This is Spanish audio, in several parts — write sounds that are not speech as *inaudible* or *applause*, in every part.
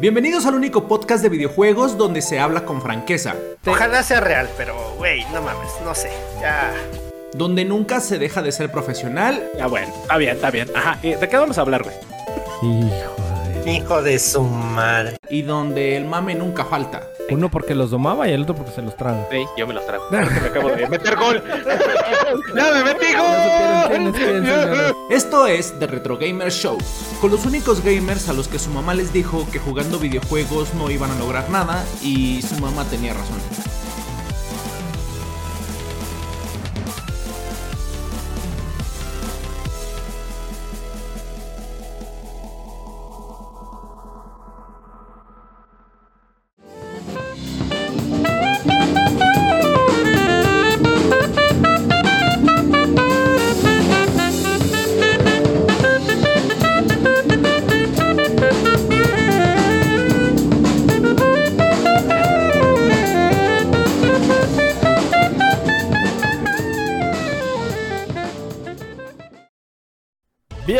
Bienvenidos al único podcast de videojuegos donde se habla con franqueza. Ojalá sea real, pero güey, no mames, no sé. Ya. Donde nunca se deja de ser profesional. Ya bueno, está bien, está bien. Ajá, ¿de qué vamos a hablar, güey? Hijo de... Hijo de su madre. Y donde el mame nunca falta. Uno porque los domaba y el otro porque se los traga. Sí, yo me los trago. *laughs* me acabo de meter gol. *laughs* ¡Ya me metí gol! Esto es The Retro Gamer Show, con los únicos gamers a los que su mamá les dijo que jugando videojuegos no iban a lograr nada y su mamá tenía razón.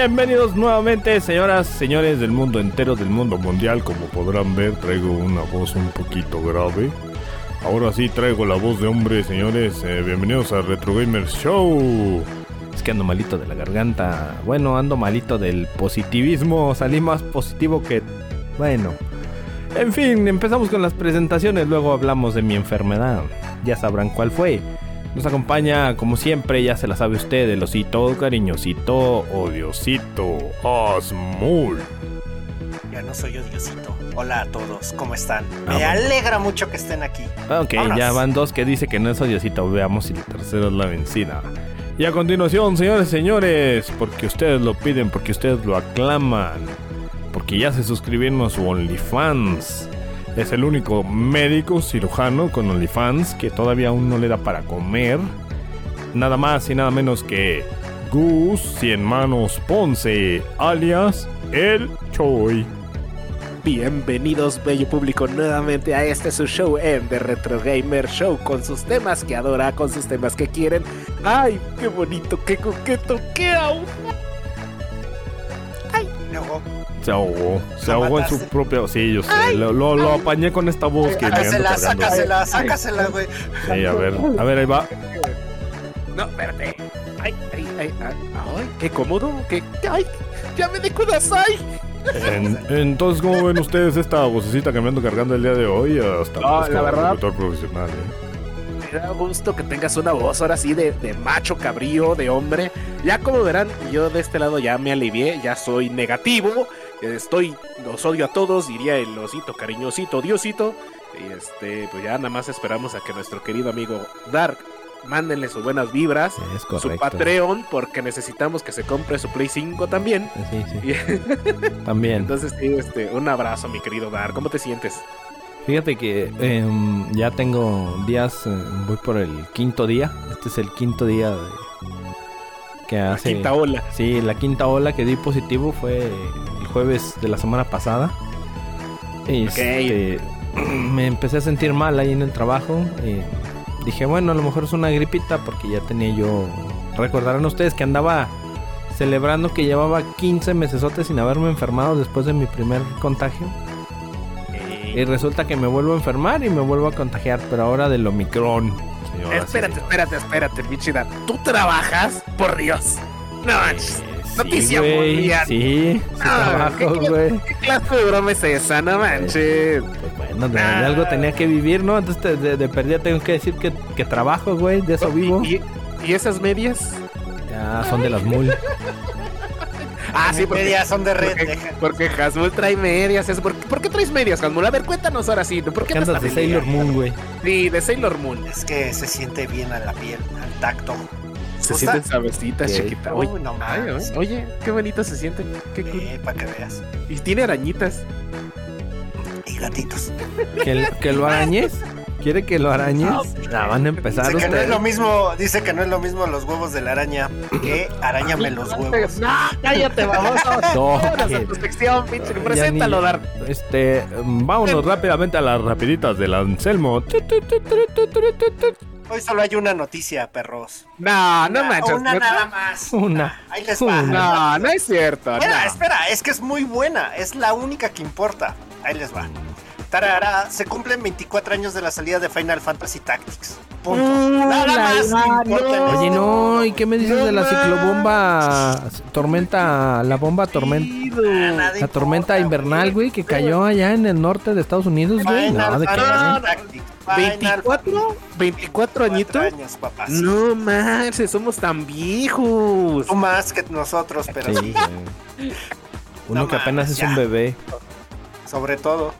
Bienvenidos nuevamente, señoras, señores del mundo entero, del mundo mundial. Como podrán ver, traigo una voz un poquito grave. Ahora sí traigo la voz de hombre, señores. Eh, bienvenidos a Retro Gamers Show. Es que ando malito de la garganta. Bueno, ando malito del positivismo. Salí más positivo que... Bueno. En fin, empezamos con las presentaciones. Luego hablamos de mi enfermedad. Ya sabrán cuál fue. Nos acompaña, como siempre, ya se la sabe usted, el osito cariñosito, odiosito, Asmul. Ya no soy odiosito. Hola a todos, ¿cómo están? Ah, Me alegra mucho que estén aquí. Ok, ya van dos que dice que no es odiosito. Veamos si la tercera es la vencida. Y a continuación, señores y señores, porque ustedes lo piden, porque ustedes lo aclaman, porque ya se suscribieron a su OnlyFans es el único médico cirujano con OnlyFans que todavía aún no le da para comer. Nada más y nada menos que Gus Cien Manos Ponce, alias El Choi. Bienvenidos, bello público, nuevamente a este su show en The Retro Gamer Show, con sus temas que adora, con sus temas que quieren. ¡Ay, qué bonito, qué coqueto, qué aún! ¡Ay, no! Se ahogó. Se ahogó en su propio. Sí, yo sé. Lo, lo, apañé con esta voz que me ando Sácasela, sácasela, güey. Sí, a ver. A ver, ahí va. No, espérate. Ay, ay, ay, ay, qué cómodo. Qué, ay, ya me de kudasai. En, entonces, ¿cómo ven ustedes esta vocecita que me ando cargando el día de hoy? Hasta no, la verdad. profesional, ¿eh? me da gusto que tengas una voz ahora sí de, de, macho cabrío, de hombre. Ya como verán, yo de este lado ya me alivié, ya soy negativo. Estoy, los odio a todos, diría el osito cariñosito, diosito. Y este, pues ya nada más esperamos a que nuestro querido amigo Dark mándenle sus buenas vibras, su Patreon, porque necesitamos que se compre su Play 5 también. Sí, sí. *laughs* *laughs* también. Entonces, sí, este, un abrazo, mi querido Dark. ¿Cómo te sientes? Fíjate que em, ya tengo días, eh, voy por el quinto día. Este es el quinto día de, que hace. La quinta ola. Sí, la quinta ola que di positivo fue jueves de la semana pasada. Este, *clears throat* me empecé a sentir mal ahí en el trabajo. dije, bueno, a lo mejor es una gripita porque ya tenía yo. Recordarán ustedes que andaba celebrando que llevaba 15 meses sin haberme enfermado después de mi primer contagio. Y resulta que me vuelvo a enfermar y me vuelvo a contagiar, pero ahora del Omicron. espérate, espérate, espérate, Michida. ¿Tú trabajas? Por Dios. No manches. Noticia mundial. Sí, sí trabajo, güey. ¿qué, clase de broma es esa? No manches. Pues bueno, de, algo tenía que vivir, ¿no? Entonces de, de perdida tengo que decir que, que trabajo, güey. De eso vivo. ¿Y, ¿Y, esas medias? Ya, son de las mul. *laughs* Ah, sí, porque medias son de red. Porque, porque Hasmul trae medias. ¿Por, ¿Por, qué traes medias, Hasmul? A ver, cuéntanos ahora sí. ¿Por qué andas de Sailor Moon, güey? Sí, de Sailor Moon. Es que se siente bien a la piel, al tacto. Se sienten sabecitas, chiquita. Uy, no mames. Oye, qué bonito se siente. Qué cool. para que veas. Y tiene arañitas. Y gatitos. ¿Que, que lo arañes? ¿Quiere que lo arañes? No, van a empezar dice que no es lo mismo, Dice que no es lo mismo los huevos de la araña que arañame los huevos. No, cállate, vamos. *laughs* No, sección, pinche. Preséntalo, Dar. Este, vámonos rápidamente a las rapiditas del Anselmo. Hoy solo hay una noticia, perros. No, no manches. Una nada más. Una. Ahí les va. No, no es cierto. Espera, espera, es que es muy buena. Es la única que importa. ahí les va. Tarara, se cumplen 24 años de la salida de Final Fantasy Tactics. Punto. Nada más Oye, no, ¿y qué me dices No de la más. ciclobomba? Tormenta, la bomba tormenta. Nada La tormenta importa, invernal, güey, que cayó allá en el norte de Estados Unidos, güey. No, de qué. Fantasy Tactics. Final ¿24? ¿24 añitos? años, papás. No manches, somos tan viejos. Tú más que nosotros, pero Sí. Uno No que apenas es un bebé. sobre todo.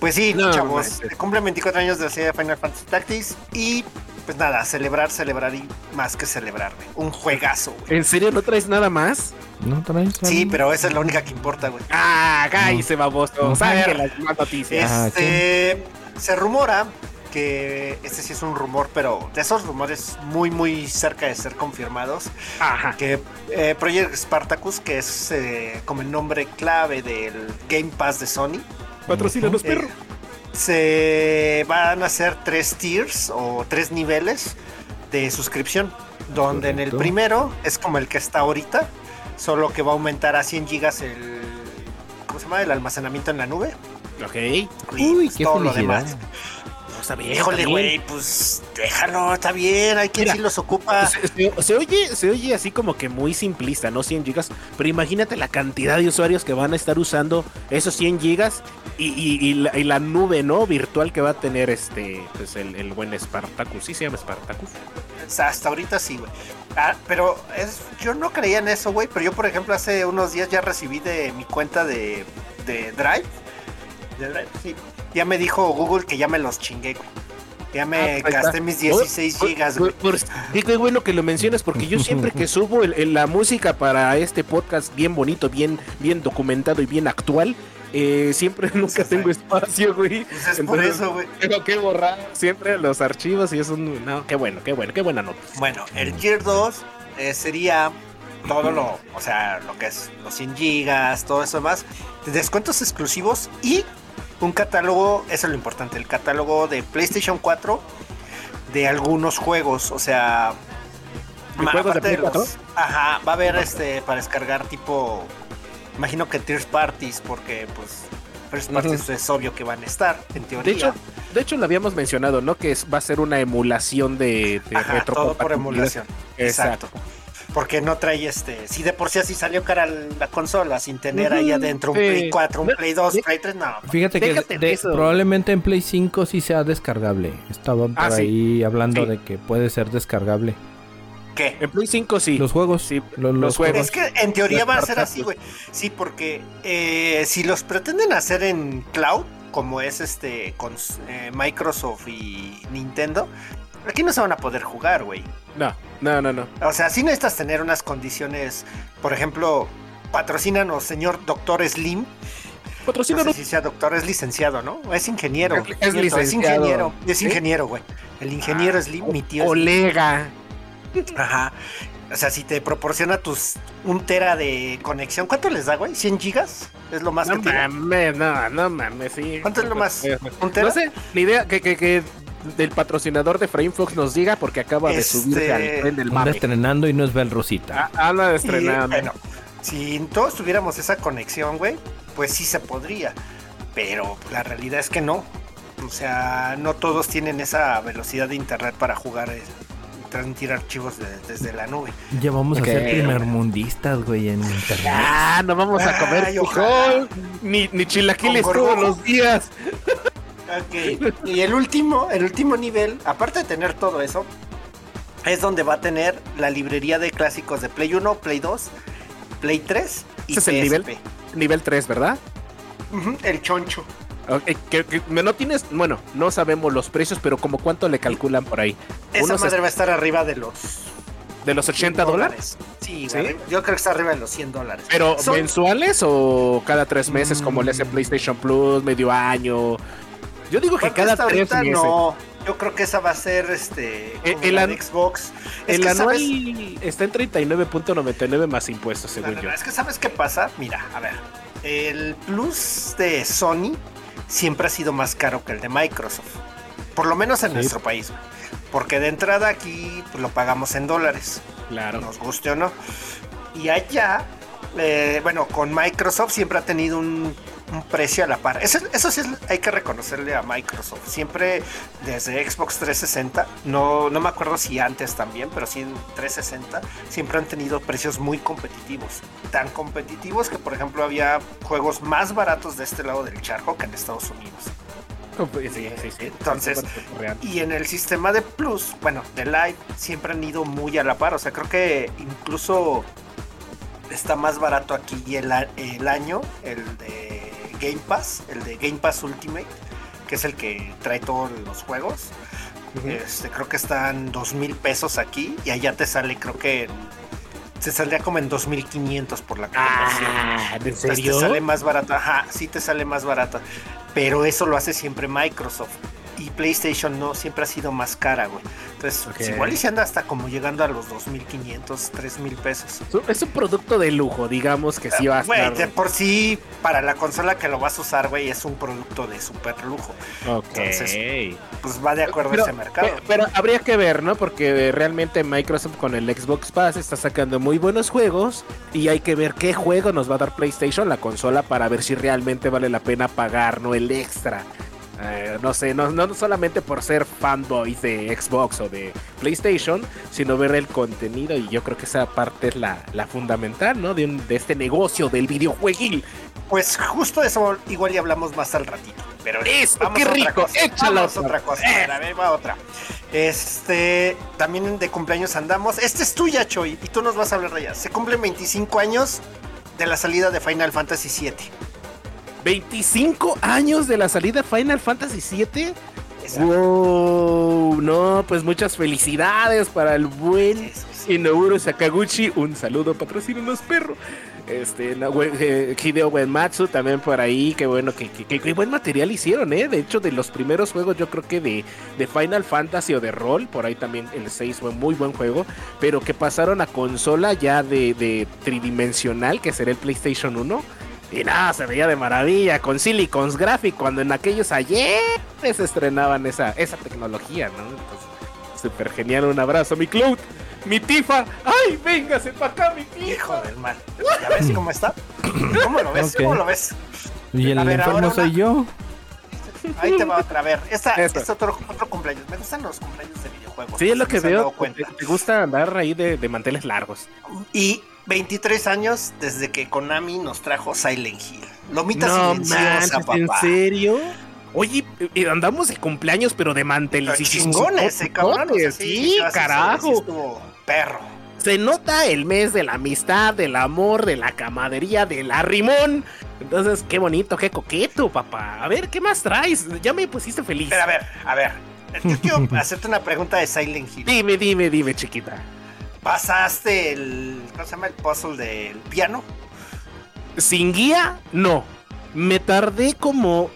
Pues sí, No, chavos, manches. cumplen 24 años de la serie de Final Fantasy Tactics y pues nada, celebrar, celebrar y más que celebrar, güey. Un juegazo, güey. ¿En serio no traes nada más? ¿No traes? Sí, algo? pero esa es la única que importa, güey. Ah, cállese, baboso. No. Saque las más noticias. Ah, Este, se rumora que este sí es un rumor, pero de esos rumores muy, muy cerca de ser confirmados, Ajá. que eh, Project Spartacus, que es eh, como el nombre clave del Game Pass de Sony, Patrocínanos, Eh, perro. se van a hacer tres tiers o tres niveles de suscripción, donde en el primero es como el que está ahorita, solo que va a aumentar a 100 gigas el ¿cómo se llama? el almacenamiento en la nube. Ok. Y Uy, pues qué todo lo felicidad. demás. Está bien, Híjole, güey, pues déjalo, está bien, hay quien Mira, sí los ocupa. Se, se- se oye, se oye así como que muy simplista, ¿no? 100 gigas. Pero imagínate la cantidad de usuarios que van a estar usando esos 100 gigas y, y- y la, y la nube, ¿no? Virtual que va a tener este, pues el, el buen Spartacus. ¿Sí se llama Spartacus? Hasta ahorita sí, güey. Ah, pero es, yo no creía en eso, güey. Pero yo, por ejemplo, hace unos días ya recibí de mi cuenta de, de Drive. De Drive, sí. Ya me dijo Google que ya me los chingué, güey. Ya me Ah, pues gasté mis 16 Por- gigas, güey. y qué bueno que lo mencionas porque yo siempre que *laughs* subo el- el- la música para este podcast bien bonito, bien, bien documentado y bien actual, eh, siempre *laughs* nunca sí. tengo espacio, güey. Pues es por Entonces, eso, güey. Tengo que borrar siempre los archivos y es un... No, qué bueno, qué bueno, qué buena nota. Bueno, el Tier 2 eh, sería todo lo, o sea, lo que es los 100 gigas, todo eso más, descuentos exclusivos y un catálogo, eso es lo importante, el catálogo de PlayStation 4 de algunos juegos, o sea, ¿De ma- juegos de aparte Play 4? los- ajá, va a haber este para descargar tipo, imagino que Tier Parties, porque pues First Parties es obvio que van a estar, en teoría. De hecho, de hecho lo habíamos mencionado, ¿no? Que es- va a ser una emulación de, de Ajá, todo por emulación. Exacto. Exacto. Porque no trae este. Si de por sí así salió cara la consola, sin tener ahí Ujú, adentro un sí. Play 4, un No, Play 2, de- Play 3, no. Fíjate que de- de eso. probablemente en Play 5 sí sea descargable. Estaban por Ah, sí. ahí hablando Sí. de que puede ser descargable. ¿Qué? En Play 5 sí. Los juegos, Sí, lo- los juegos. Es que en teoría Los va a ser así, güey. Sí, porque eh, si los pretenden hacer en cloud, como es este con eh, Microsoft y Nintendo, aquí no se van a poder jugar, güey. No, no, no, no. O sea, sí necesitas tener unas condiciones, por ejemplo, patrocínanos, señor Doctor Slim. Patrocina No sé si sea doctor, es licenciado, ¿no? Es ingeniero. Es- es licenciado. ingeniero. Es ingeniero, güey. El ingeniero Slim, mi tío. Colega. Ajá. O sea, si te proporciona tus un tera de conexión, ¿cuánto les da, güey? ¿100 gigas? Es lo más No que tiene. mames, no, no mames, sí. ¿Cuánto es lo más? ¿Un tera? No sé, la idea que, que, que del patrocinador de FrameFox nos diga porque acaba de Este- subirse al tren del anda mame. estrenando y no es Bel Rosita. Ah, Anda de Y, estrenando. bueno, si todos tuviéramos esa conexión, güey, pues sí se podría. Pero la realidad es que no. O sea, no todos tienen esa velocidad de internet para jugar, eh, transmitir archivos de- desde la nube. Ya vamos a ser primermundistas, güey, en internet. Ah, no vamos a comer Ay, frijol, ni, ni chilaquiles todos los días. Ok. Y el último, el último nivel, aparte de tener todo eso, es donde va a tener la librería de clásicos de Play 1, Play 2, Play 3 y ¿Ese es el nivel? Nivel 3, ¿verdad? El choncho. Que- que no tienes, bueno, no sabemos los precios, pero como cuánto le calculan por ahí. Esa Unos madre va a estar arriba de los de los 80 dólares. Sí, ¿Sí? yo creo que está arriba de los 100 dólares. Pero Son- mensuales o cada tres meses como le hace Mm. PlayStation Plus, medio año. Yo digo que ¿Cuánto cada tres ahorita? meses. No, yo creo que esa va a ser este El- como el an- Xbox. Es El anual ¿sabes? está en 39.99 más impuestos, según yo. Es que sabes qué pasa, mira, a ver, el Plus de Sony siempre ha sido más caro que el de Microsoft, por lo menos en Sí. nuestro país, porque de entrada aquí pues, lo pagamos en dólares, Claro. nos guste o no, y allá, eh, bueno, con Microsoft siempre ha tenido un un precio a la par. Eso, eso sí es- hay que reconocerle a Microsoft. Siempre desde Xbox 360, no, no me acuerdo si antes también, pero sí en 360, siempre han tenido precios muy competitivos. Tan competitivos que, por ejemplo, había juegos más baratos de este lado del charco que en Estados Unidos. Sí, sí, sí. Entonces. Y en el sistema de Plus, bueno, de Live, siempre han ido muy a la par. O sea, creo que incluso está más barato aquí el, el año, el de Game Pass, el de Game Pass Ultimate, que es el que trae todos los juegos. Este, creo que están dos mil pesos aquí y allá te sale, creo que se saldría como en 2500 por la conversión. Ah, ¿en Entonces te serio? sale más barato, ajá, sí te sale más barato. Pero eso lo hace siempre Microsoft. Y PlayStation no, siempre ha sido más cara, güey. Entonces, Ok. igual y se anda hasta como llegando a los 2.500, 3.000 pesos. Es un- producto de lujo, digamos que sí va a Güey, estar. de por sí, para la consola que lo vas a usar, güey, es un producto de super lujo. Ok. Entonces, Pues va de acuerdo pero, a ese mercado. pe- pero habría que ver, ¿no? Porque realmente Microsoft con el Xbox Pass está sacando muy buenos juegos y hay que ver qué juego nos va a dar PlayStation, la consola, para ver si realmente vale la pena pagar, ¿no? El extra. Eh, no sé, no, no solamente por ser fanboys de Xbox o de PlayStation, sino ver el contenido y yo creo que esa parte es la, la fundamental, ¿no? De, un- de este negocio del videojueguil. Pues justo eso igual y hablamos más al ratito. Pero vamos qué a rico, cosa. échalo Vamos otra. cosa. A ver, a ver, va otra. Este, también de cumpleaños andamos. Este es tuya, Choy, y tú nos vas a hablar de ella. Se cumplen 25 años de la salida de Final Fantasy VII. 25 años de la salida Final Fantasy VII. Wow, no, pues muchas felicidades para el buen. Inouro Sakaguchi. Un saludo, patrocínenos, perro. Este, no, eh, Hideo Uematsu también por ahí. Qué bueno, que, que- que- qué buen material hicieron, ¿eh? De hecho, de los primeros juegos, yo creo que de, de Final Fantasy o de rol, por ahí también el 6 fue muy buen juego. Pero que pasaron a consola ya de, de tridimensional, que será el PlayStation 1. Y nada, se veía de maravilla con Silicons Graphic cuando en aquellos ayer se estrenaban esa, esa tecnología, ¿no? Entonces, súper genial, un abrazo, mi Cloud, mi Tifa. ¡Ay, véngase para acá, mi Tifa! Hijo del mal. ¿Ya ves *clears throat* cómo está? ¿Cómo lo ves? ¿Cómo lo ves? Y el ver, enfermo soy una- yo. Ahí te va otra. A ver, esta, este otro, otro cumpleaños. Me gustan los cumpleaños de videojuegos. Sí, es lo que veo. te gusta andar ahí de, de manteles largos. Y 23 años desde que Konami nos trajo Silent Hill. Lomita no silenciosa, manches, ¿en serio? Oye, y andamos de cumpleaños, pero de manteles. Chingones, eh, sea, Sí, carajo. perro. Se nota el mes de la amistad, del amor, de la camadería, del arrimón. Entonces, qué bonito, qué coqueto, papá. A ver, ¿qué más traes? Ya me pusiste feliz. Pero a ver, a ver. Yo quiero *laughs* hacerte una pregunta de Silent Hill. Dime, dime, dime, chiquita. ¿Pasaste el. ¿Cómo se llama? El puzzle del piano? Sin guía, no. Me tardé como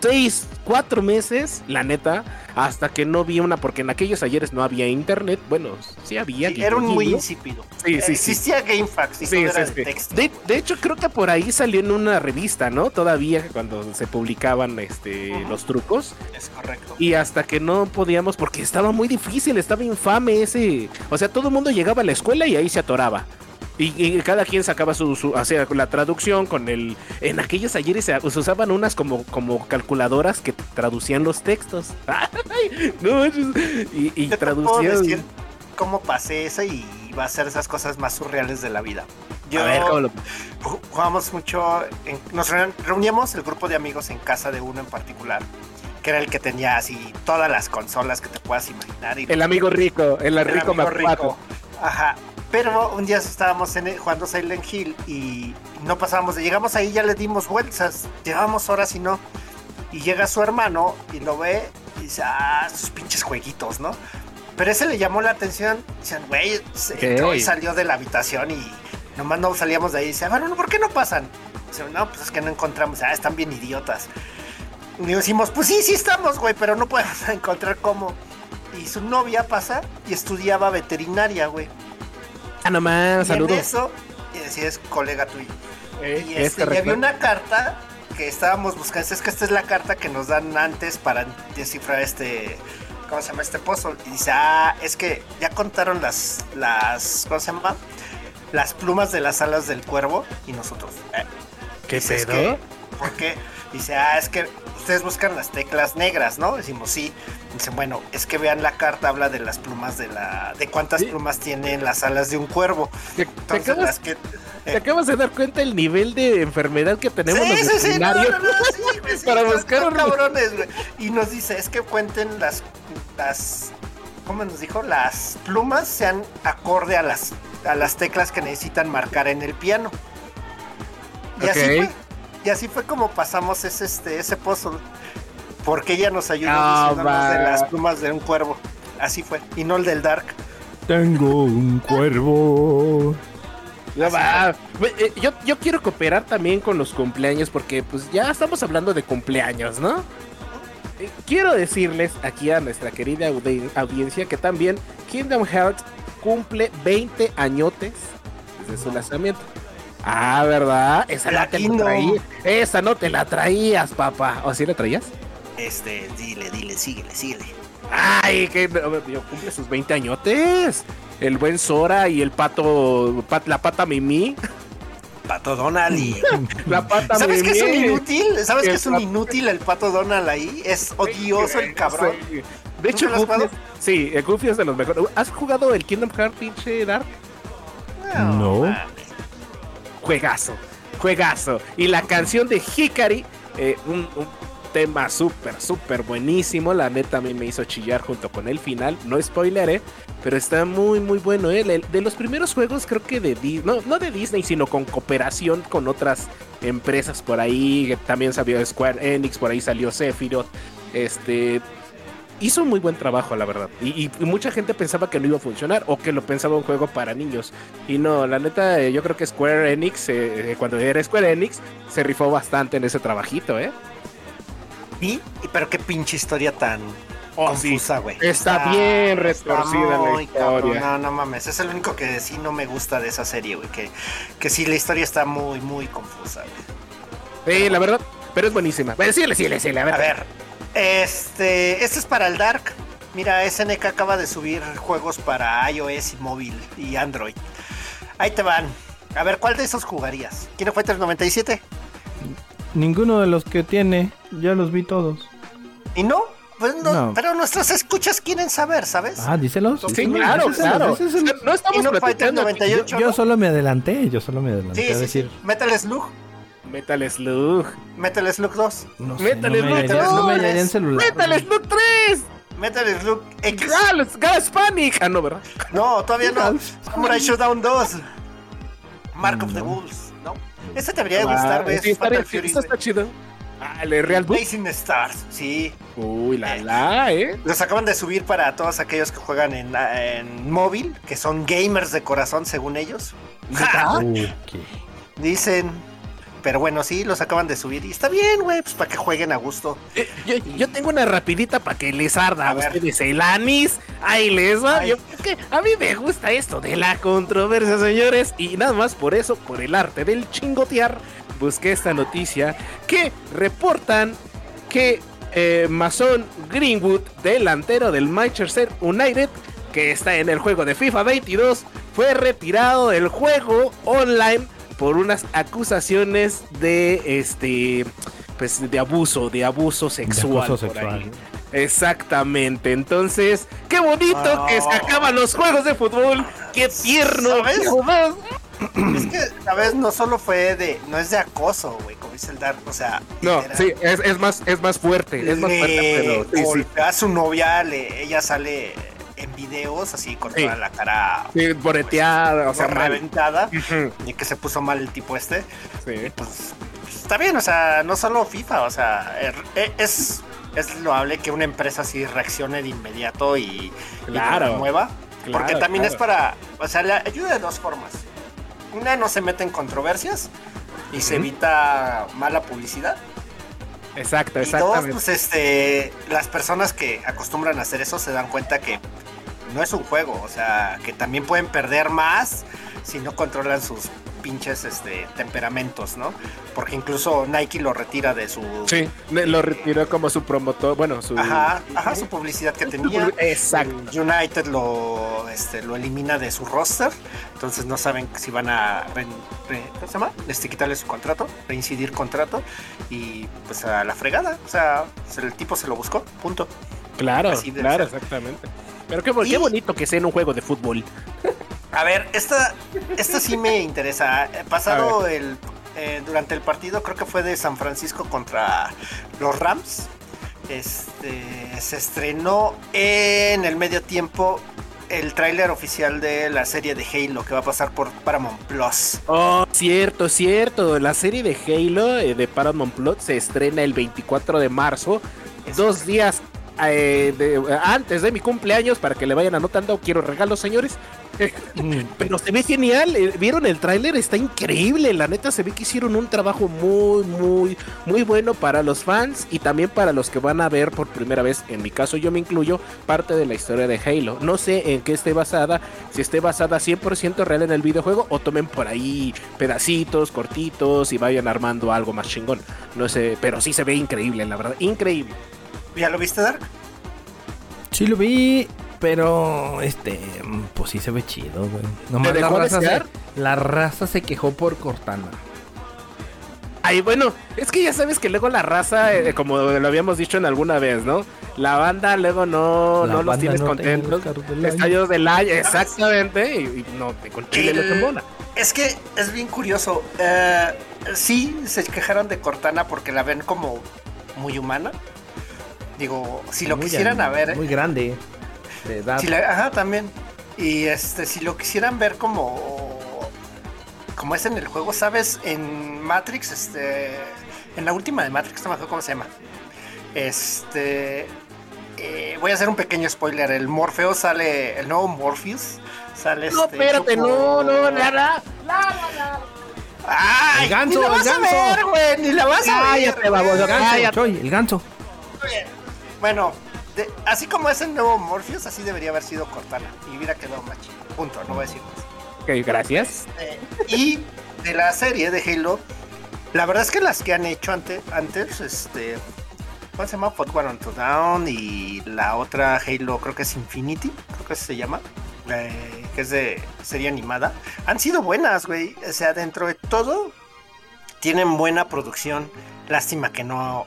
seis, cuatro meses, la neta, hasta que no vi una, porque en aquellos ayeres no había internet. Bueno, sí había. Sí, era un muy insípido. Sí, sí, sí. Existía GameFAQs Sí, era de texto. De, de hecho, creo que por ahí salió en una revista, ¿no? Todavía cuando se publicaban este, los trucos. Es correcto. Y hasta que no podíamos, porque estaba muy difícil, estaba infame ese. O sea, todo el mundo llegaba a la escuela y ahí se atoraba. Y, y cada quien sacaba su, su la traducción con el. En aquellos ayeres se, se usaban unas como, como calculadoras que traducían los textos. *laughs* Ay, no, y, y traducían. cómo pasé eso y va a ser esas cosas más surreales de la vida. Yo A ver, ¿cómo lo- ju- jugábamos mucho, en- nos reun- reuníamos el grupo de amigos en casa de uno en particular, que era el que tenía así todas las consolas que te puedas imaginar. Y El amigo rico, el, el rico amigo Macuaco. Ajá. Pero un día estábamos en jugando Silent Hill y no pasábamos de llegamos ahí, ya le dimos vueltas, llevábamos horas y no. Y llega su hermano y lo ve y dice, ah, sus pinches jueguitos, ¿no? Pero ese le llamó la atención. Dicen, güey, se Ok. entró y salió de la habitación y nomás no salíamos de ahí. Dice, bueno, ¿por qué no pasan? Dice, no, pues es que no encontramos. Ah, están bien idiotas. Y decimos, pues sí, sí estamos, güey, pero no podemos *laughs* encontrar cómo. Y su novia pasa y estudiaba veterinaria, güey. Ah, no más, Y en saludos. eso, es colega tuyo. Eh, Y, es este, y había una carta que estábamos buscando. Es que esta es la carta que nos dan antes para descifrar este. ¿Cómo se llama este puzzle? Y dice, ah, es que ya contaron las. las ¿Cómo se llama? Las plumas de las alas del cuervo. Y nosotros. eh, ¿Qué pedo? ¿por qué? Dice, ah, es que ustedes buscan las teclas negras, ¿no? Decimos, sí. Dice, bueno, es que vean la carta, habla de las plumas de la. de cuántas Sí. plumas tienen las alas de un cuervo. Te, te Entonces, acabas, las que. te acabas de dar cuenta el nivel de enfermedad que tenemos Sí, los sí, sí, no, no, no, *laughs* Para buscar son un- cabrones, güey. Y nos dice, es que cuenten las, las, ¿cómo nos dijo? Las plumas sean acorde a las, a las teclas que necesitan marcar en el piano. Y así fue. Y así fue como pasamos ese, este, ese puzzle. Porque ella nos ayudó diciéndonos de las plumas de un cuervo. Así fue. Y no el del Dark. Tengo un cuervo. Ya va. Eh, Yo, yo quiero cooperar también con los cumpleaños porque pues ya estamos hablando de cumpleaños, ¿no? Eh, Quiero decirles aquí a nuestra querida audi- audiencia que también Kingdom Hearts cumple 20 añotes desde su lanzamiento. Ah, ¿verdad? Esa La no te la Esa no te la traías, papá. ¿O sí la traías? Este, dile, dile, síguele, síguele. Ay, que tío, cumple sus 20 añotes. El buen Sora y el pato, pat- la pata Mimi. Pato Donald y... *laughs* La pata ¿Sabes que Mimi. es un inútil? ¿Sabes que El es un inútil el pato Donald ahí? Es odioso el cabrón. Sí. De hecho, sí, el Goofy es de los mejores. ¿Has jugado el Kingdom Hearts pinche Dark? No. Juegazo, juegazo. Y la canción de Hikari, eh, un, tema súper, súper buenísimo. La neta a mí me hizo chillar junto con el final. No spoileré, pero está muy, muy bueno. ¿eh? De los primeros juegos, creo que de Disney, no, no de Disney, sino con cooperación con otras empresas por ahí. También salió Square Enix, por ahí salió Sephiroth. Este. Hizo un muy buen trabajo, la verdad. Y, mucha gente pensaba que no iba a funcionar o que lo pensaba un juego para niños. Y no, la neta, eh, yo creo que Square Enix, eh, eh, cuando era Square Enix, se rifó bastante en ese trabajito, ¿eh? ¿Y? ¿Y Pero qué pinche historia tan Oh, sí. confusa, güey. Está bien retorcida la muy cabrón. No, no mames. Es el único que sí no me gusta de esa serie, güey. Que, que sí, la historia está muy, muy confusa, güey. Sí, la verdad, pero es buenísima. Bueno, síguele, síguele, síguele, a ver. A ver, este, este es para el Dark. Mira, SNK acaba de subir juegos para iOS y móvil y Android. Ahí te van. A ver, ¿cuál de esos jugarías? ¿Quiero Fighter 97? Ninguno de los que tiene, ya los vi todos. ¿Y no? Pues no, No. pero nuestros escuchas quieren saber, ¿sabes? Ah, díselos. Sí, díselos, claro, díselos, claro. díselos. No estamos Kino Fighter platicando aquí. 98, Yo ¿no? solo me adelanté, yo solo me adelanté Sí, a sí, decir. sí. Metal Slug, Metal Slug. Metal Slug 2, No sé, Metal no Slug hallaría- no me en celular. Metal Slug 3. Metal Slug X. Gas, Gas Panic. Ah, no, ¿verdad? No, todavía no. Samurai Showdown 2. Mark of the. Wolves, ¿no? Ese te debería gustar, Ah, ¿ves? sí, está, está chido. Ah, el Real Book. Blazing Stars, sí. Uy, la la, ¿eh? Los acaban de subir para todos aquellos que juegan en, en móvil, que son gamers de corazón, según ellos. Dicen. Pero bueno, sí, los acaban de subir. Y está bien, güey, pues para que jueguen a gusto. Eh, Yo, yo tengo una rapidita para que les arda a, A ustedes el anís. Ahí les va. Ay. Yo- es que a mí me gusta esto de la controversia, señores. Y nada más por eso, por el arte del chingotear, busqué esta noticia que reportan que eh, Mason Greenwood, delantero del Manchester United, que está en el juego de FIFA 22, fue retirado del juego online por unas acusaciones de este pues de abuso, de abuso sexual. Exactamente. Entonces, qué bonito Ah. que se acaban los juegos de fútbol. Qué tierno. ¿Sabes? Es que, ¿sabes? No solo fue de. No es de acoso, güey, como dice el Dark. O sea. No, literal, sí, es, es más es más fuerte, es más le fuerte, pero sí, sí. golpea a su novia, le- ella sale en videos así con Sí. toda la cara Sí, boreteada, o sea, reventada. Y que se puso mal el tipo este. sí. Pues, pues, está bien, o sea, no solo FIFA, o sea, er- e- es, es loable que una empresa así reaccione de inmediato y, Claro, lo remueva. claro, porque también claro. es para, o sea, le ayuda de dos formas. Una, no se mete en controversias y se evita mala publicidad. Exacto, Y dos, exactamente. pues este, las personas que acostumbran a hacer eso se dan cuenta que no es un juego, o sea, que también pueden perder más si no controlan sus pinches este, temperamentos, ¿no? Porque incluso Nike lo retira de su... Sí, lo retiró como su promotor, bueno, su... Ajá, ajá, su publicidad que tenía. Exacto. United lo, este, lo elimina de su roster, entonces no saben si van a re- re- ¿cómo se llama? Este, quitarle su contrato, reincidir contrato y pues a la fregada, o sea, el tipo se lo buscó, punto. Claro, claro, ser. exactamente. Pero qué, Y- qué bonito que sea en un juego de fútbol. A ver, esta, esta sí me interesa. Eh, Pasado el eh, durante el partido, creo que fue de San Francisco contra los Rams. Este se estrenó en el medio tiempo el tráiler oficial de la serie de Halo que va a pasar por Paramount Plus. Oh, cierto, cierto. La serie de Halo eh, de Paramount Plus se estrena el 24 de marzo, dos días eh, de- antes de mi cumpleaños, para que le vayan anotando. Quiero regalos, señores. *laughs* Pero se ve genial. eh, ¿Vieron el tráiler? Está increíble. La neta se ve que hicieron un trabajo muy, muy, muy bueno para los fans y también para los que van a ver por primera vez. En mi caso, yo me incluyo parte de la historia de Halo. No sé en qué esté basada. Si esté basada 100% real en el videojuego o tomen por ahí pedacitos cortitos y vayan armando algo más chingón. No sé, pero sí se ve increíble, la verdad. Increíble. ¿Ya lo viste, Dark? Sí lo vi, pero este, pues sí se ve chido, güey. Nomás ¿Te la dejó raza, se, la raza se quejó por Cortana. Ay, bueno, es que ya sabes que luego la raza, eh, como lo habíamos dicho en alguna vez, ¿no? La banda luego no, La no los tienes no contentos. Estadios del año, exactamente. Y, y no, con Chile no te. Es que es bien curioso. Eh, sí, se quejaron de Cortana porque la ven como muy humana. Digo, si lo Muy quisieran an- a ver, Muy grande. De edad. Si la- ajá, también. Y este, si lo quisieran ver como. Como es en el juego, ¿sabes? En Matrix, este. En la última de Matrix, no me acuerdo cómo se llama. Este. eh, voy a hacer un pequeño spoiler. El Morfeo sale. El nuevo Morpheus. Sale No, este, espérate, no, no, nada. ¡Ay! El ganso, ni la el vas a ganso. ver, güey, ni la vas a ver. Cállate, baboso, güey. Ganso. Choy, el ganso. Bueno, de- así como es el nuevo Morpheus, así debería haber sido Cortana. Y hubiera quedado más chido. Punto, no voy a decir más. Ok, gracias. Eh, y de la serie de Halo, la verdad es que las que han hecho ante- antes, este. ¿Cómo se llama? Pod One on Two Down y la otra Halo, creo que es Infinity, creo que se llama, eh, que es de serie animada. Han sido buenas, güey. O sea, dentro de todo, tienen buena producción. Lástima que no,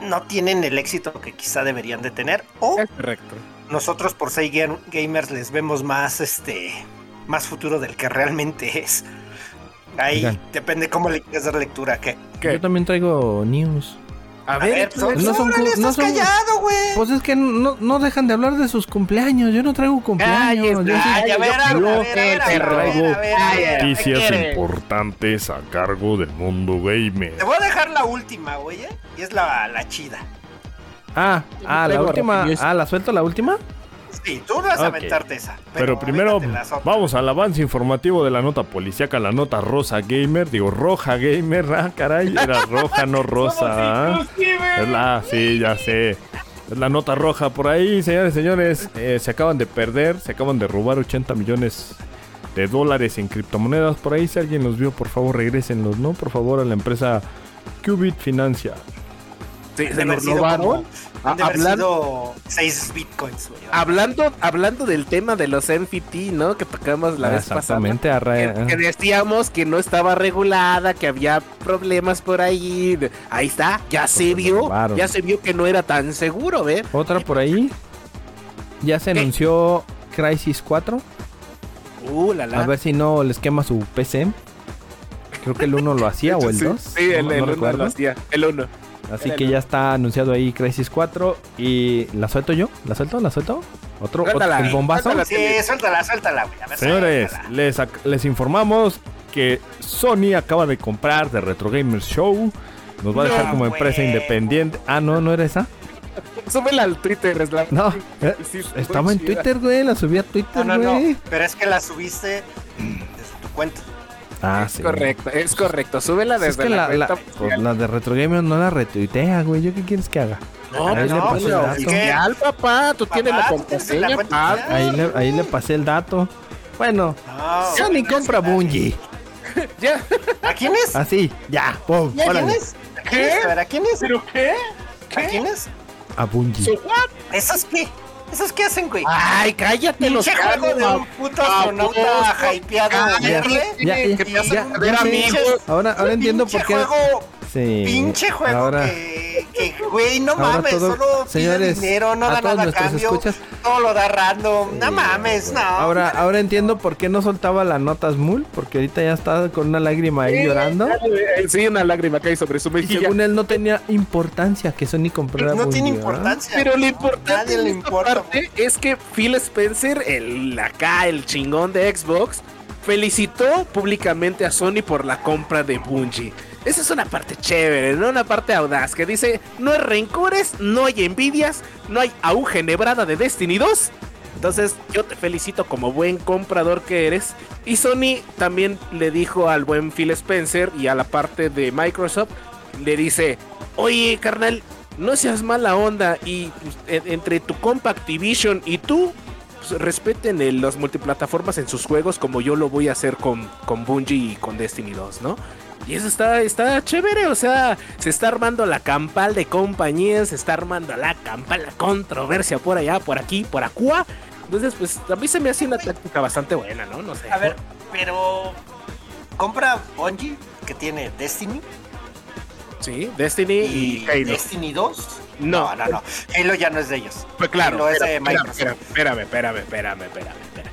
no tienen el éxito que quizá deberían de tener. O Es correcto. nosotros por ser ga- gamers les vemos más este más futuro del que realmente *laughs* es. Ahí Oigan. depende cómo le quieras dar lectura. ¿qué? ¿Qué? Yo también traigo news. A A ver, ver, tú- pues, no son órale, cu- no estás son- callado, güey. Pues es que no, no dejan de hablar de sus cumpleaños. Yo no traigo cumpleaños. Yo Ay, a ver, traigo noticias importantes a cargo del mundo gamer. Te voy a dejar la última, güey, ¿eh? y es la, la chida. Ah, ah, la última. Ah, ¿la suelto la última? Sí, tú vas a aventarte esa. Pero, primero vamos al avance informativo de la nota policíaca, la nota rosa gamer. Digo, roja gamer. Ah, caray, era roja, no *laughs* rosa. Es la, sí, ya sé. Es la nota roja por ahí, señores, señores. eh, se acaban de perder, se acaban de robar 80 millones de dólares en criptomonedas. Por ahí, si alguien los vio, por favor, regrésenlos, ¿no? Por favor, a la empresa Qubit Financial. Sí, se haber sido robaron. como- Han de haber Hablan- sido 6 bitcoins, güey. Hablando, hablando del tema de los NFT, ¿no? Que tocamos la Ah, vez pasada. Exactamente, a ra- Que, que decíamos que no estaba regulada, que había problemas por ahí. Ahí está, ya se lo vio, robaron. ya se vio que no era tan seguro, ¿ver? Otra por ahí. Ya se ¿Qué? anunció Crisis 4. Uh, la la. A ver si no les quema su PC. Creo que el 1 lo hacía *laughs* o el Sí, 2. Sí, el, no, el no uno recuerdo. lo hacía, el uno. Así que ya está anunciado ahí Crisis 4. Y ¿la suelto yo? ¿La suelto? ¿La suelto? ¿Otro? otro el bombazo? suéltala. Sí, suéltala, suéltala, güey. Ver, Señores, suéltala. les, les informamos que Sony acaba de comprar de Retro Gamers Show. Nos va a dejar No, como empresa güey. independiente. Ah, no, no era esa. Súbela al Twitter, Slam. No, *laughs* eh, estaba en chida. Twitter, güey. La subí a Twitter, No, no, güey. no. Pero es que la subiste desde tu cuenta. Ah, es sí. correcto, es correcto. Súbela Es desde que la, la, pues, la de Retro Gamers no la retuitea, güey. ¿Yo qué quieres que haga? No, Ahí pues le no, pasé el la dato. oficial, papá. Tú Papá, tienes la contraseña, papá. Ahí le, ahí le pasé el dato. Bueno, No, Sony compra Bungie. *laughs* ya. ¿A quién es? Así, ya, pum, ¿Ya órale. es? ¿A quién es? A ver, ¿a quién es? ¿Pero qué? ¿A quién es? A Bungie. ¿Esos qué? ¿Esos qué hacen, güey? Ay, cállate los Pinche juego de un puto astronauta hypeado Ya, ya, ya, ya, amigos. Ahora, ahora entiendo por qué. juego, Sí. pinche juego ahora, que, que, güey, no ahora mames, todo- solo señores, pide dinero, no da nada a cambio, escuchas. todo lo da random, no mames, no. ahora, ahora entiendo por qué no soltaba las notas Mul, porque ahorita ya está con una lágrima ahí llorando. Eh, Sí, una lágrima cae sobre su Y mejilla. según él no tenía importancia que Sony comprara no tiene importancia. Pero lo Nadie importante le importa. parte es que Phil Spencer, el acá, el chingón de Xbox, felicitó públicamente a Sony por la compra de Bungie. Esa es una parte chévere, ¿no? Una parte audaz que dice, no hay rencores, no hay envidias, no hay aguja enhebrada de Destiny 2. Entonces yo te felicito como buen comprador que eres. Y Sony también le dijo al buen Phil Spencer y a la parte de Microsoft, le dice, oye carnal, no seas mala onda y pues, en- entre tu compa Activision y tú pues, respeten el- las multiplataformas en sus juegos como yo lo voy a hacer con, con Bungie y con Destiny 2, ¿no? Y eso está, está chévere, o sea, se está armando la campal de compañías, se está armando la campal, la controversia por allá, por aquí, por acá. Entonces, pues a mí se me hace una táctica bastante buena, ¿no? No sé. A ver, pero compra Bungie que tiene Destiny Sí, Destiny y, y Halo. Destiny 2. No. no, no, no. Halo ya no es de ellos. Pues claro, Halo es de Microsoft. espérame, espérame, espérame, espérame, espérame.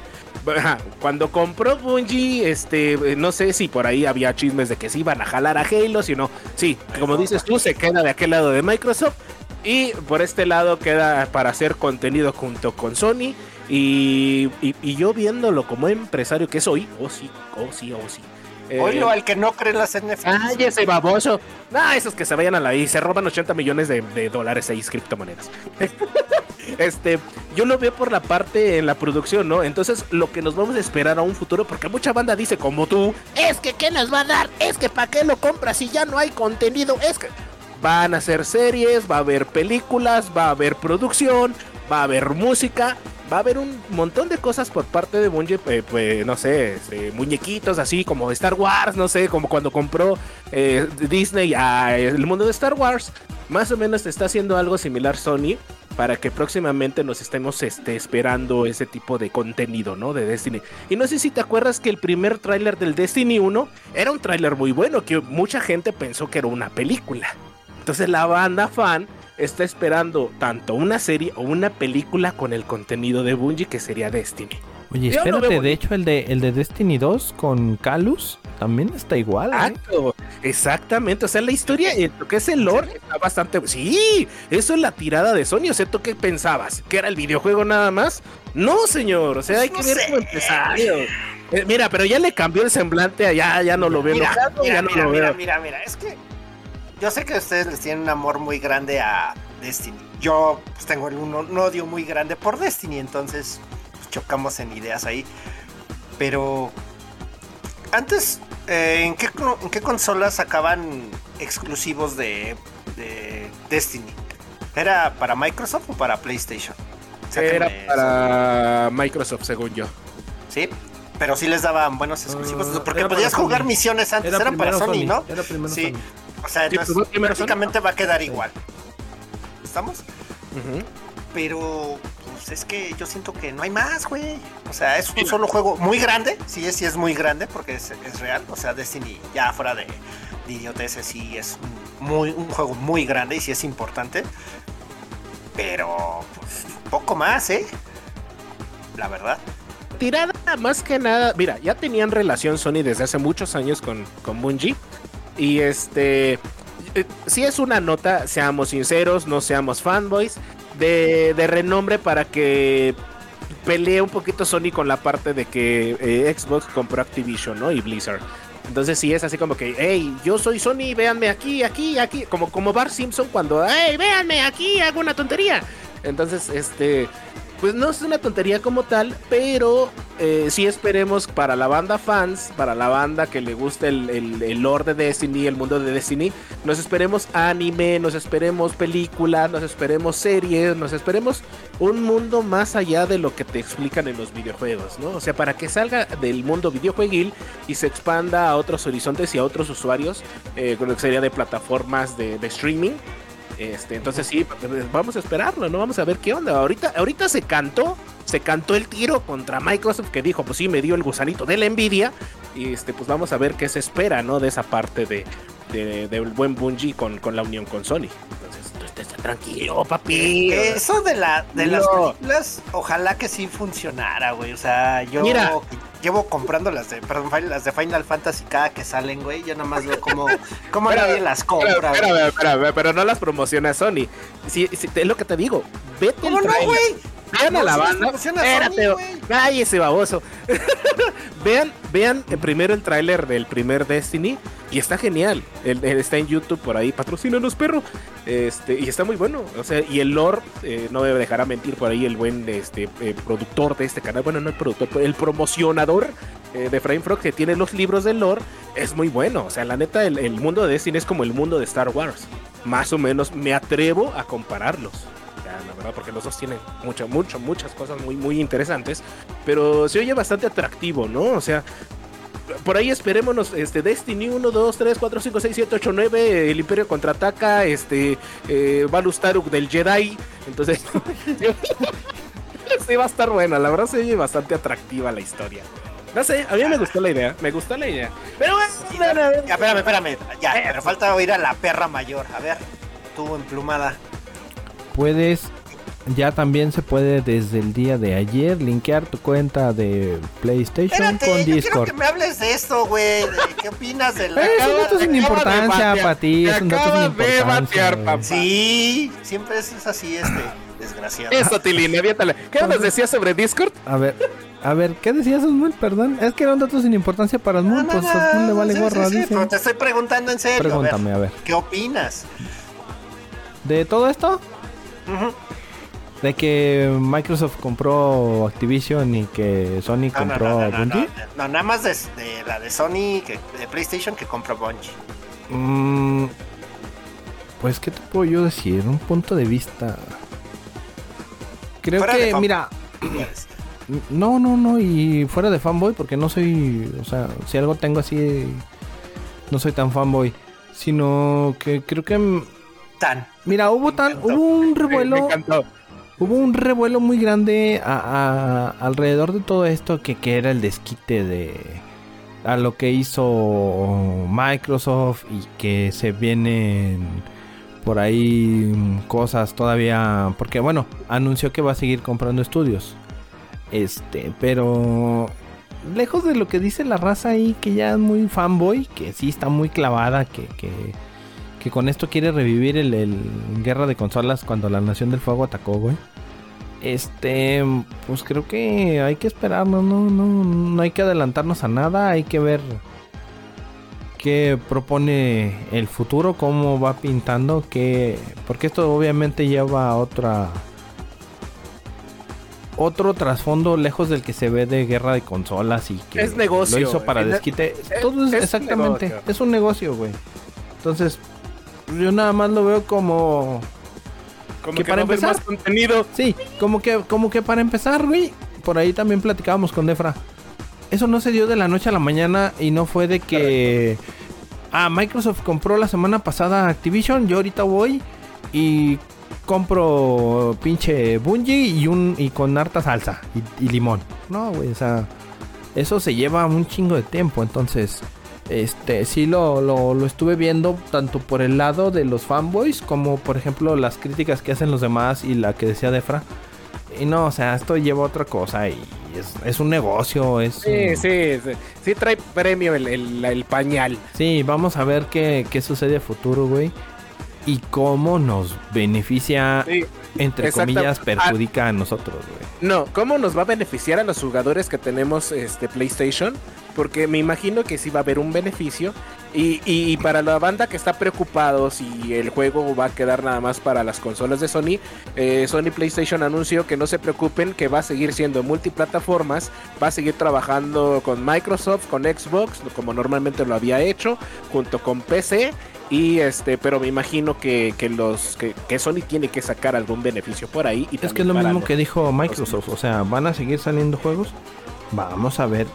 Cuando compró Bungie, este, eh, no sé si por ahí había chismes de que se iban a jalar a Halo, si no, sí, como dices tú, se queda de aquel lado de Microsoft y por este lado queda para hacer contenido junto con Sony y, y- y yo viéndolo como empresario que soy, oh sí, oh sí, oh sí. Eh, al que no cree en las NFTs. Ay, ese baboso. No, esos que se vayan a la y se roban 80 millones de, de dólares, seis criptomonedas. *laughs* este, yo lo veo por la parte en la producción, ¿no? Entonces, lo que nos vamos a esperar a un futuro, porque mucha banda dice, como tú, es que ¿qué nos va a dar? Es que ¿para qué lo compras si ya no hay contenido? Es que van a hacer series, va a haber películas, va a haber producción, va a haber música. Va a haber un montón de cosas por parte de Bungie, eh, pues, no sé, este, muñequitos así como Star Wars, no sé, como cuando compró eh, Disney a el mundo de Star Wars. Más o menos está haciendo algo similar Sony para que próximamente nos estemos este, esperando ese tipo de contenido, ¿no? De Destiny. Y no sé si te acuerdas que el primer tráiler del Destiny 1 era un tráiler muy bueno, que mucha gente pensó que era una película. Entonces la banda fan está esperando tanto una serie o una película con el contenido de Bungie que sería Destiny. Oye, Yo espérate, de hecho el de el de Destiny 2 con Calus también está igual. ¿eh? Exacto, exactamente. O sea, la historia, lo que es el lore, está bastante. Sí, eso es la tirada de Sony. O sea, ¿tú qué pensabas? ¿Que era el videojuego nada más? No, señor. O sea, hay que ver sé. como empresario. Eh, mira, pero ya le cambió el semblante, ya, ya no lo veo Mira, mira, ya no mira, lo mira, veo. mira, mira, es que yo sé que ustedes les tienen un amor muy grande a Destiny. Yo pues, tengo un, un odio muy grande por Destiny, entonces pues, chocamos en ideas ahí. Pero antes, eh, ¿en, qué, co- en qué consolas sacaban exclusivos de, de Destiny? ¿Era para Microsoft o para PlayStation? Era eso. para Microsoft, según yo. Sí, pero sí les daban buenos exclusivos. Ah, porque podías jugar Sony. misiones antes, Era eran para Sony, ¿no? Era primero Sí. Sony. O sea, Sí, entonces pues, primero Sony. prácticamente va a quedar igual. ¿Estamos? Pero pues es que yo siento que no hay más, güey. O sea, es un solo juego muy grande. Sí, sí es muy grande porque es, es real. O sea, Destiny ya fuera de, de idioteces sí es un, muy, un juego muy grande y sí es importante. Pero pues, poco más, ¿eh? La verdad. tirada más que nada, mira, ya tenían relación Sony desde hace muchos años con, con Bungie. Y este, eh, si es una nota, seamos sinceros, no seamos fanboys, de, de renombre para que pelee un poquito Sony con la parte de que eh, Xbox compró Activision, ¿no? Y Blizzard. Entonces sí es así como que, hey, yo soy Sony, véanme aquí, aquí, aquí, como, como Bart Simpson cuando, hey, véanme aquí, hago una tontería. Entonces, este, pues no es una tontería como tal, pero eh, sí esperemos para la banda fans, para la banda que le gusta el, el, el lore de Destiny, el mundo de Destiny, nos esperemos anime, nos esperemos películas, nos esperemos series, nos esperemos un mundo más allá de lo que te explican en los videojuegos, ¿no? O sea, para que salga del mundo videojueguil y se expanda a otros horizontes y a otros usuarios, eh, con lo que sería de plataformas de, de streaming. Este, entonces sí, vamos a esperarlo, ¿no? Vamos a ver qué onda. Ahorita, ahorita se cantó, se cantó el tiro contra Microsoft que dijo, pues sí, me dio el gusanito de la envidia. Y este, pues vamos a ver qué se espera, ¿no? De esa parte de, de- del buen Bungie con, con la unión con Sony. Tranquilo, papi. Eso de la de las películas, ojalá que sí funcionara, güey. O sea, yo Mira. llevo comprando las de, perdón, Final- las de Final Fantasy cada que salen, güey. Yo nada más veo cómo, cómo Espérame, nadie las compra, espérame, espérame, pero no las promociona Sony. Sí, sí, es lo que te digo. Vete ¿Cómo el no, güey? Vean a la banda. Espérate, cállese, baboso. *laughs* vean, vean primero el tráiler del primer Destiny y está genial. El- el- está en YouTube por ahí, patrocínanos, perro. Este, y está muy bueno. O sea, y el lore, eh, no me dejará mentir por ahí el buen este, eh, productor de este canal. Bueno, no el productor, pero el promocionador eh, de Frame Frog que tiene los libros del lore. Es muy bueno. O sea, la neta, el, el mundo de Destiny es como el mundo de Star Wars. Más o menos me atrevo a compararlos. La verdad, porque los dos tienen mucho, mucho, muchas cosas muy, muy interesantes. Pero se oye bastante atractivo, ¿no? O sea, por ahí esperémonos, este, Destiny 1, 2, 3, 4, 5, 6, 7, 8, 9, el Imperio contraataca, este, eh, Balus Taruk del Jedi. Entonces, *laughs* sí va a estar buena, la verdad se oye bastante atractiva la historia. No sé, a mí me gustó la idea, me gustó la idea. Pero bueno, no, no, no. Ya, espérame, espérame. Ya, pero falta oír a la perra mayor. A ver, tú emplumada. Puedes, ya también se puede desde el día de ayer linkear tu cuenta de PlayStation Espérate, con yo quiero Discord. que me hables de esto, güey. ¿Qué opinas de la... *laughs* Es un dato sin importancia para ti, es un dato sin importancia. batear, papá. Sí, siempre es, es así, este, desgraciado. Eso, Tilín, aviéntale. ¿Qué nos decías sobre Discord? A ver, a ver, ¿qué decías, Osmul? Perdón, es que era un dato sin importancia para Osmul, pues a Osmul le vale sí, gorra, sí, sí, dice. pero te estoy preguntando en serio. a ver, Pregúntame, a ver. ¿Qué opinas? ¿De todo esto? De que Microsoft compró Activision y que Sony compró no, no, no, Bungie. no, nada más de, de la de Sony, que, de PlayStation, que compró Bungie. Mm, pues, ¿qué te puedo yo decir? Un punto de vista. Creo Fuera que, mira, *clears throat* no, no, no, y fuera de fanboy, porque no soy, o sea, si algo tengo así, no soy tan fanboy, sino que creo que, Tan. mira, hubo un revuelo, hubo un revuelo muy grande a- a- alrededor de todo esto que, que era el desquite de a lo que hizo Microsoft y que se vienen por ahí cosas todavía porque bueno anunció que va a seguir comprando estudios. Este pero lejos de lo que dice la raza ahí que ya es muy fanboy que sí está muy clavada que, que, que con esto quiere revivir el, el guerra de consolas cuando la nación del fuego atacó güey este, pues creo que hay que esperarnos, no, no, no hay que adelantarnos a nada, hay que ver qué propone el futuro, cómo va pintando, que porque esto obviamente lleva a otra otro trasfondo lejos del que se ve de guerra de consolas y que Es negocio, lo hizo para es- desquite. es- Todo es, exactamente, negocio. es un negocio, güey. Entonces, yo nada más lo veo como Como Que que, para empezar- más contenido. Sí, como que, como que para empezar, güey, por ahí también platicábamos con Defra. Eso no se dio de la noche a la mañana y no fue de que... Ah, Microsoft compró la semana pasada Activision, yo ahorita voy y compro pinche Bungie y un y con harta salsa y, y limón. No, güey, o sea, eso se lleva un chingo de tiempo, entonces este sí lo, lo, lo estuve viendo tanto por el lado de los fanboys como por ejemplo las críticas que hacen los demás y la que decía Defra. Y no, o sea, esto lleva a otra cosa y es, es un negocio, es... Sí, un- sí, sí. Sí trae premio el, el- el pañal. Sí, vamos a ver qué, qué sucede a futuro, güey. Y cómo nos beneficia, Sí. Entre comillas, perjudica a nosotros, güey. No, ¿cómo nos va a beneficiar a los jugadores que tenemos este PlayStation? porque me imagino que sí va a haber un beneficio. Y, y para la banda que está preocupado si el juego va a quedar nada más para las consolas de Sony, eh, Sony PlayStation anunció que no se preocupen, que va a seguir siendo multiplataformas, va a seguir trabajando con Microsoft, con Xbox, como normalmente lo había hecho, junto con PC. Y este, pero me imagino que, que los que, que Sony tiene que sacar algún beneficio por ahí. Y Es que es lo mismo los- que dijo Microsoft. O sea, van a seguir saliendo juegos. Vamos a ver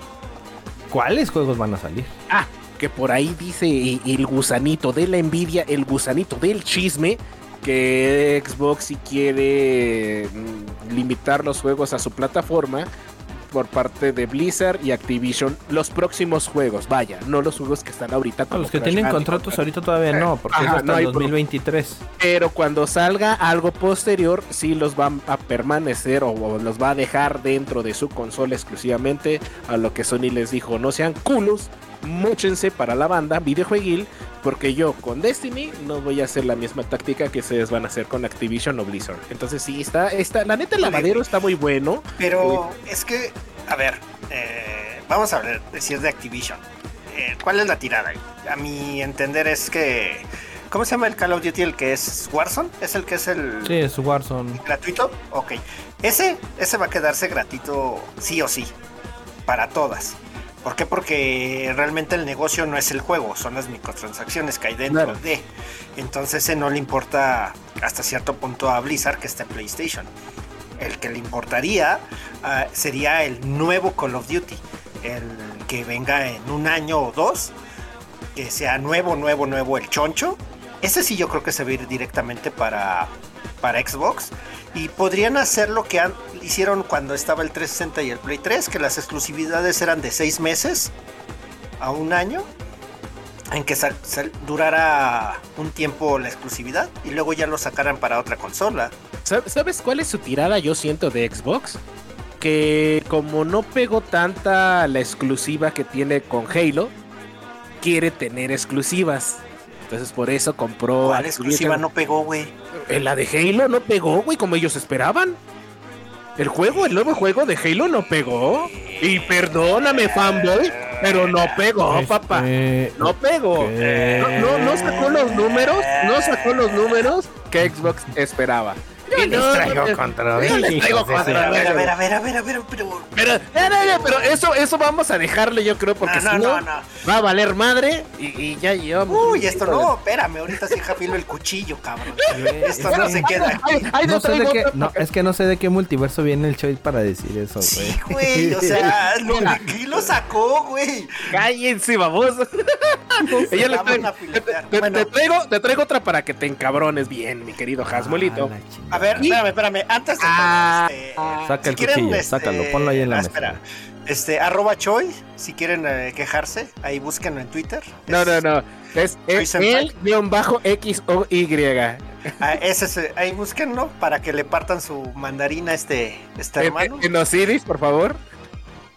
cuáles juegos van a salir. Ah, que por ahí dice el gusanito de la envidia, el gusanito del chisme, que Xbox si quiere mm, limitar los juegos a su plataforma por parte de Blizzard y Activision los próximos juegos, vaya, no los juegos que están ahorita A como los que Crash tienen contratos ahorita todavía no, porque Ajá, es hasta no hay el 2023. pero cuando salga algo posterior, sí los va a permanecer o, o los va a dejar dentro de su consola exclusivamente. A lo que Sony les dijo: no sean culos, móchense para la banda videojueguil, porque yo con Destiny no voy a hacer la misma táctica que ustedes van a hacer con Activision o Blizzard. Entonces, sí, está, está la neta, el lavadero está muy bueno. Pero es que, a ver, eh, vamos a hablar, decir de Activision. Eh, ¿Cuál es la tirada? A mi entender es que. ¿Cómo se llama el Call of Duty? El que es Warzone. ¿Es el que es el Sí, es Warzone. gratuito? Ok. Ese, ese va a quedarse gratuito sí o sí. Para todas. ¿Por qué? Porque realmente el negocio no es el juego, son las microtransacciones que hay dentro Claro. de. Entonces ese no le importa hasta cierto punto a Blizzard que está en PlayStation. El que le importaría ah, sería el nuevo Call of Duty. El que venga en un año o dos. Que sea nuevo, nuevo, nuevo el choncho. Ese sí yo creo que se va a ir directamente para, para Xbox. Y podrían hacer lo que hicieron cuando estaba el 360 y el Play 3, que las exclusividades eran de seis meses a un año, en que durara un tiempo la exclusividad y luego ya lo sacaran para otra consola. ¿Sab- ¿Sabes cuál es su tirada, yo siento, de Xbox? Que como no pegó tanta la exclusiva que tiene con Halo, quiere tener exclusivas. Entonces por eso compró... ¿Cuál exclusiva no pegó, güey? En la de Halo no pegó, güey, como ellos esperaban. El juego, el nuevo juego de Halo no pegó. Y perdóname, fanboy, pero no pegó, Este, papá. No pegó. ¿qué? No, no, no sacó los números, no sacó los números que Xbox esperaba. Yo les traigo no, contra yo les traigo contra A ver, a ver, a ver, a ver, a ver, pero... Pero, no, no, no, pero eso, eso vamos a dejarle, yo creo, porque No, no, si no, no, no. va a valer madre y, y ya llevamos. Uy, esto no, espérame, ahorita sí jafilo el cuchillo, cabrón. Esto no se queda aquí. Ay, ay, No no sé de traigo qué, no, es que no sé de qué multiverso viene el Choy para decir eso, güey. Sí, güey, o sea, *laughs* lo, ¿quién lo sacó, güey? Cállense, baboso. *laughs* Se Ella le a te, te- Bueno. te traigo, te traigo otra para que te encabrones bien, mi querido Hasmolito. Ah. A ver, espérame, espérame. Antes de. Ah, este, Saca el quieren, cuchillo, este, sácalo, ponlo ahí en la ah, mesa. Espera. Este, arroba Choi, si quieren eh, quejarse, ahí búsquenlo en Twitter. No, Es- no, no. Es, es el guion bajo X O Y. ah, ese es, eh, ahí búsquenlo para que le partan su mandarina a este, este En, hermano. en Osiris, por favor.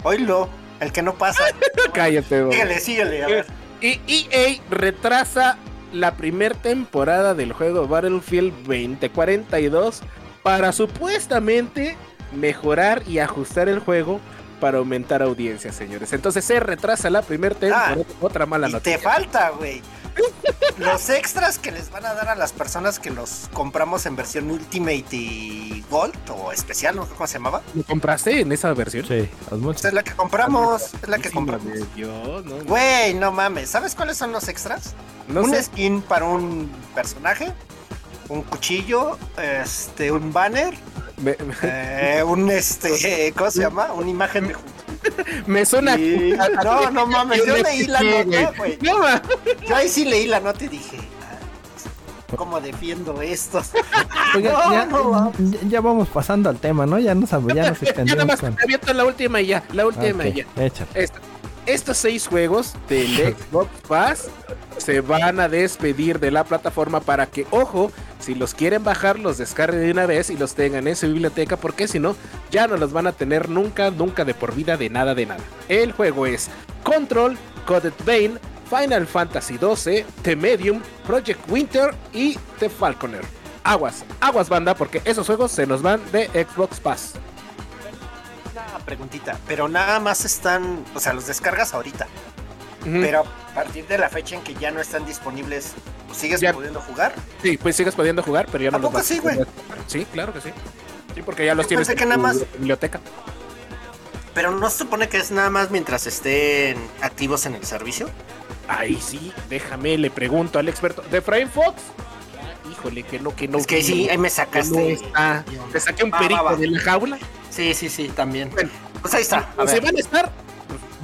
Oílo, el que no pasa. *laughs* Cállate, síguele, síguele, a ver. Y EA retrasa la primera temporada del juego Battlefield 2042 para supuestamente mejorar y ajustar el juego para aumentar audiencia, señores. Entonces se retrasa la primera temporada. Otra mala Y te noticia. falta, güey. Los extras que les van a dar a las personas que los compramos en versión Ultimate y Gold o especial, no sé cómo se llamaba. ¿Lo compraste en esa versión? Sí, Esta es la que compramos, es la que compramos. Güey, no mames, ¿sabes cuáles son los extras? no un sé. skin para un personaje, un cuchillo, este, un banner, Me, eh, un este, *laughs* ¿cómo se llama? Una imagen de *laughs* me suena. Sí. No, no mames, yo leí la nota, güey. No, Yo ahí sí leí la nota y dije, ah, ¿cómo defiendo esto? *laughs* Oiga, No, ya, no, ya- ya vamos pasando al tema, ¿no? Ya nos, ya nos ya nada extendimos más con... te la última y ya, la última Ok, y ya. Esta- estos seis juegos del Xbox Pass se van a despedir de la plataforma para que, ojo, si los quieren bajar, los descarguen de una vez y los tengan en su biblioteca, porque si no, ya no los van a tener nunca, nunca de por vida de nada de nada. El juego es Control, Coded Vein, Final Fantasy XII, The Medium, Project Winter y The Falconer. Aguas, aguas banda, porque esos juegos se nos van de Xbox Pass. preguntita, pero nada más están, o sea, los descargas ahorita, Pero a partir de la fecha en que ya no están disponibles, ¿sigues Ya. pudiendo jugar? Sí, pues sigues pudiendo jugar, pero ya no ¿A los poco vas sí, güey? Sí, claro que sí. Sí, porque ya los Yo tienes que en nada más- biblioteca. Pero no se supone que es nada más mientras estén activos en el servicio. Ay, sí, déjame, le pregunto al experto. ¿De Frame Fox? Ah, Híjole, que no, que no. es que sí, ahí me que no sacaste. está. Te saqué un Va, va, perico va. de la jaula. Sí, sí, sí, también. Bueno. Pues ahí está. A ver, van a estar,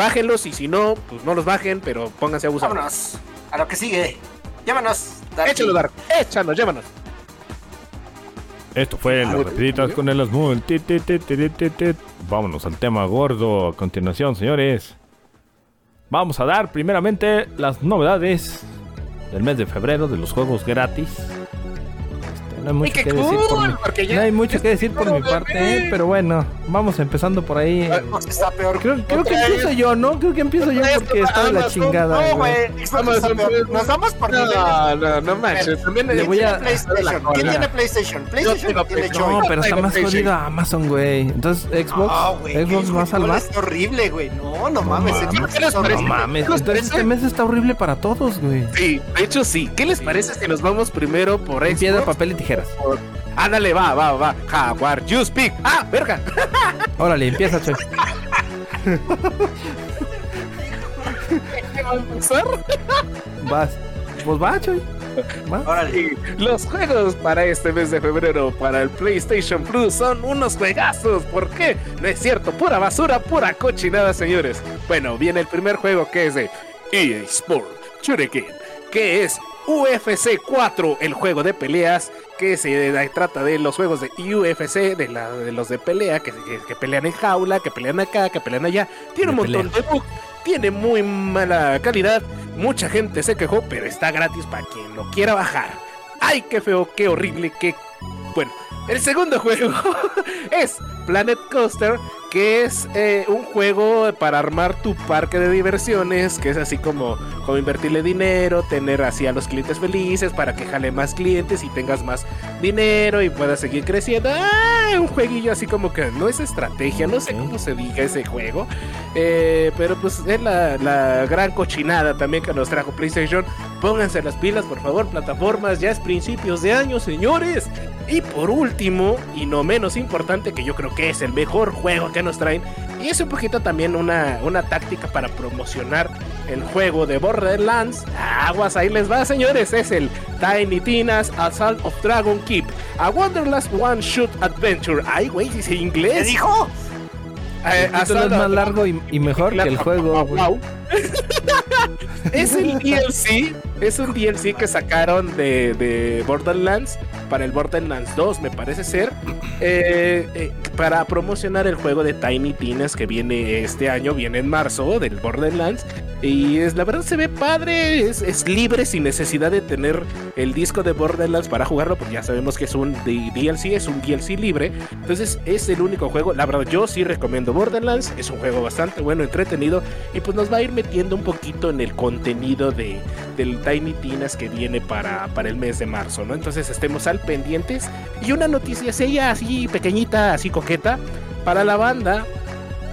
bájenlos y si no, pues no los bajen, pero pónganse a abusar. vámonos. A lo que sigue. Llámanos. Darky. Échalo, Dark. Échanos, llévanos. Esto fue Ah, las rapiditas con el Asmul. Vámonos al tema gordo a continuación, señores. Vamos a dar primeramente las novedades del mes de febrero de los juegos gratis. Este, no hay mucho que decir por mi, ya- no hay mucho que decir por mi parte, eh, pero bueno, vamos empezando por ahí. Ah, pues Está peor. Creo, creo que empiezo yo, ¿no? Creo que empiezo yo porque está de la chingada. No, güey. Nos vamos por. No, no, no manches. También Le ¿Quién voy tiene a- PlayStation? ¿Quién tiene PlayStation? PlayStation tiene. No, pero está más jodido Amazon, güey. Entonces, Xbox, Xbox va a salvar. Horrible, güey. No, no mames. No mames, ¿Los entonces parece? este mes está horrible para todos, güey. Sí, de hecho sí. ¿Qué les parece si nos vamos primero por Xbox? Piedra, papel y tijeras. Ándale, va, va, va. Jaguar, you speak. Ah, verga. *laughs* Órale, empieza, Choy. ¿Qué va a empezar? Vas. Pues va, Choy. Órale. Los juegos para este mes de febrero para el PlayStation Plus son unos juegazos. ¿Por qué? No es cierto, pura basura, pura cochinada, señores. Bueno, viene el primer juego que es de EA Sport Shuriken, que es UFC 4, el juego de peleas que se trata de los juegos de UFC, de, la, de los de pelea, que, que- que pelean en jaula, que pelean acá, que pelean allá. Tiene un montón de bugs, tiene muy mala calidad. Mucha gente se quejó, pero está gratis para quien lo quiera bajar. ¡Ay, qué feo, qué horrible, qué... Bueno, el segundo *laughs* juego es Planet Coaster, que es eh, un juego para armar tu parque de diversiones, que es así como, como invertirle dinero, tener así a los clientes felices para que jale más clientes y tengas más dinero y puedas seguir creciendo. ¡Ah! Un jueguillo así como que no es estrategia, no sé cómo se diga ese juego, eh, pero pues es la, la gran cochinada también que nos trajo PlayStation. Pónganse las pilas, por favor, plataformas, ya es principios de año, señores. Y por último, y no menos importante, que yo creo que es el mejor juego que nos traen, y es un poquito también una, una táctica para promocionar el juego de Borderlands. Aguas, ahí les va, señores, es el Tiny Tina's Assault of Dragon Keep, a Wonderlust One Shoot Adventure. Ay, güey, dice ¿Qué inglés. dijo? Eh, El título es más largo y, y mejor que el juego. Wow. *laughs* es el DLC, es un DLC que sacaron de, de Borderlands para el Borderlands 2, me parece ser, *clears throat* eh, eh, para promocionar el juego de Tiny Tina's que viene este año, viene en marzo del Borderlands. Y es, la verdad se ve padre, es, libre sin necesidad de tener el disco de Borderlands para jugarlo, porque ya sabemos que es un DLC, es un DLC libre. Entonces es el único juego, la verdad yo sí recomiendo Borderlands, es un juego bastante bueno, entretenido, y pues nos va a ir metiendo un poquito en el contenido de, del Tiny Tinas que viene para, para el mes de marzo, ¿no? Entonces estemos al pendientes. Y una noticia seria así pequeñita, así coqueta, para la banda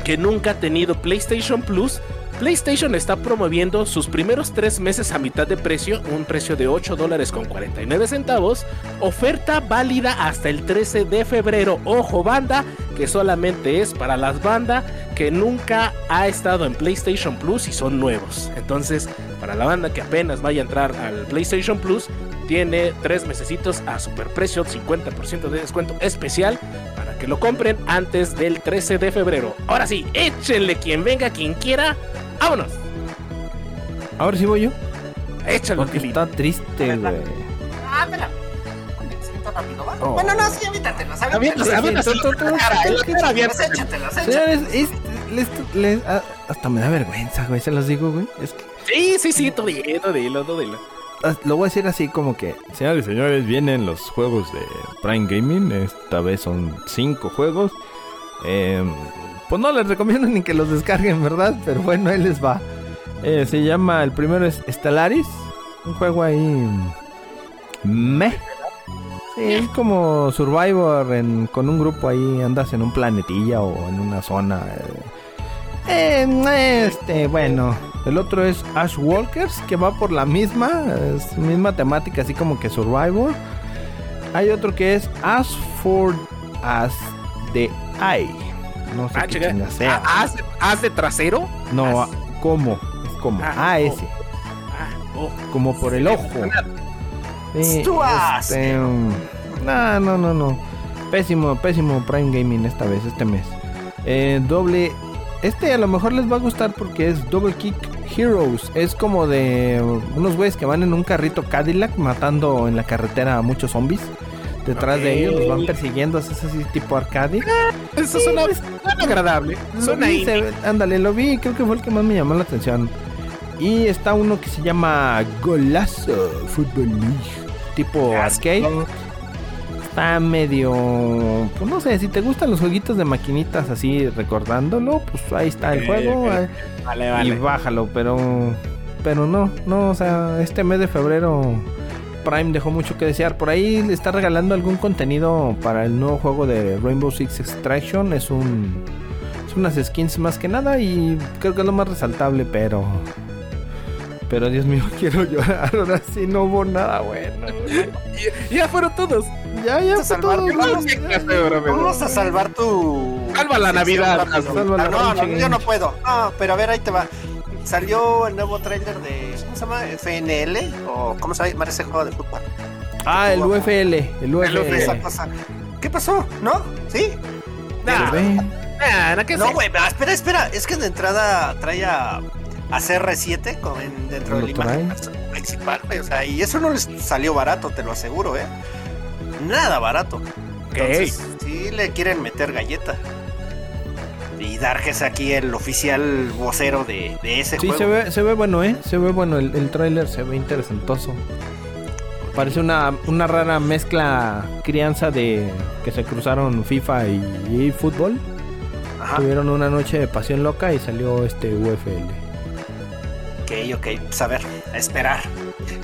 que nunca ha tenido PlayStation Plus. PlayStation está promoviendo sus primeros tres meses a mitad de precio, un precio de 8 dólares con 49 centavos, oferta válida hasta el 13 de febrero. Ojo banda, que solamente es para las bandas que nunca ha estado en PlayStation Plus y son nuevos. Entonces, para la banda que apenas vaya a entrar al PlayStation Plus, tiene tres mesecitos a superprecio, 50% de descuento especial para que lo compren antes del 13 de febrero. Ahora sí, échenle quien venga, quien quiera. ¡Vámonos! Ahora sí voy yo. Échalo, Porque está triste, güey. Ah, espera. Rápido, ¿va? Oh. Bueno, no, sí, échatelas. es- les- les- ah, hasta me da vergüenza, güey, se los digo, güey. Es que Sí, sí, sí, todo dilo, todo dilo, todo dilo. ah, lo voy a decir así como que, señores y señores, vienen los juegos de Prime Gaming. Esta vez son cinco juegos. Eh, pues no les recomiendo ni que los descarguen, ¿verdad? Pero bueno, ahí les va. Eh, se llama, el primero es Stellaris. Un juego ahí... Me. Sí, es como Survivor en- con un grupo ahí, andas en un planetilla o en una zona. eh. Eh, este, bueno, el otro es Ash Walkers, que va por la misma, es misma temática, así como que Survivor. Hay otro que es As for As the Eye. No sé Ah, qué sea. Ah, ¿Haz, haz de trasero? no, As. ¿cómo? Es como Ah, AS, Ah, oh. como por el ojo. Sí, este, um, no, no, no, no. Pésimo, pésimo Prime Gaming esta vez, este mes. Eh, doble. Este a lo mejor les va a gustar porque es Double Kick Heroes. Es como de unos güeyes que van en un carrito Cadillac matando en la carretera a muchos zombies. Detrás de ellos los van persiguiendo. Es así tipo arcade. Eso Sí, suena, pues, suena agradable. Suena ve- ándale, lo vi, creo que fue el que más me llamó la atención. Y está uno que se llama Golazo Football League, tipo arcade. Está medio, pues no sé, si te gustan los jueguitos de maquinitas así recordándolo, pues ahí está el Ok, juego eh, Vale, y vale. bájalo, pero pero no, no, o sea, este mes de febrero Prime dejó mucho que desear. Por ahí le está regalando algún contenido para el nuevo juego de Rainbow Six Extraction. Es un. Es unas skins más que nada. Y creo que es lo más resaltable, pero. Pero Dios mío, *laughs* quiero llorar. Ahora sí no hubo nada bueno. *laughs* Ya fueron todos. Ya, ya, fue todo. salvar- vamos-. Vamos a salvar tu. Salva la Navidad, rápido. salva la Ah, no, no, yo no puedo. No, pero a ver, ahí te va. Salió el nuevo tráiler de. ¿Cómo se llama? FNL. ¿O cómo se llama ese juego de fútbol? Ah, el UFL. El UFL. Esa cosa. ¿Qué pasó? ¿No? ¿Sí? Nah, Ve. nah, nah, ¿qué No, güey, espera, espera. Es que de entrada trae a, a CR7 con, en- dentro de ¿Lo la imagen trae? principal, güey. O sea, y eso no les salió barato, te lo aseguro, ¿eh? Nada barato. Entonces, sí le quieren meter galleta. Y Dark es aquí el oficial vocero de, de ese Sí, juego. se ve, se ve bueno, ¿eh? Se ve bueno. El, el tráiler se ve interesantoso. Parece una, una rara mezcla crianza de que se cruzaron FIFA y, y fútbol. Ajá. Tuvieron una noche de pasión loca y salió este UFL. Ok, ok. Pues a ver, a esperar.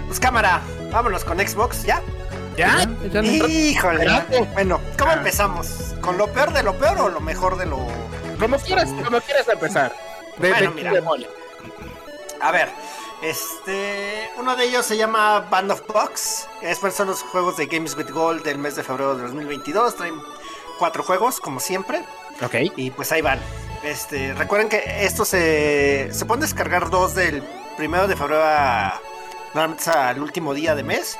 Pues cámara, vámonos con Xbox, ¿ya? ¿Ya? Ya Híjole. Bueno, ¿cómo Ah. empezamos? ¿Con lo peor de lo peor o lo mejor de lo Como quieras, como quieras empezar. De, Bueno, de- mira. de. A ver, este. Uno de ellos se llama Band of Box. Estos son los juegos de Games with Gold del mes de febrero de 2022. Traen cuatro juegos, como siempre. Ok. Y pues ahí van. Este, recuerden que estos se, se pueden descargar dos del primero de febrero a, al último día de mes.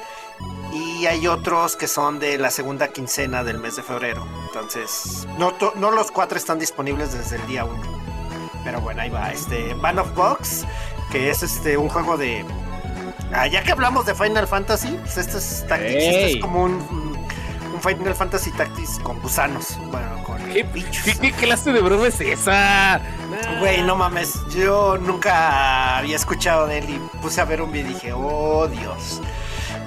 Y hay otros que son de la segunda quincena del mes de febrero. Entonces, no, no los cuatro están disponibles desde el día 1. Pero bueno, ahí va. Este, Band of Box, que es este un juego de. Ah, ya que hablamos de Final Fantasy, pues este es Tactics. Este Ey. es como un, un Final Fantasy Tactics con gusanos. Bueno, con ¿Qué, bichos. ¿Qué, qué clase de broma es esa? Güey, no mames, yo nunca había escuchado de él y puse a ver un video y dije, oh Dios.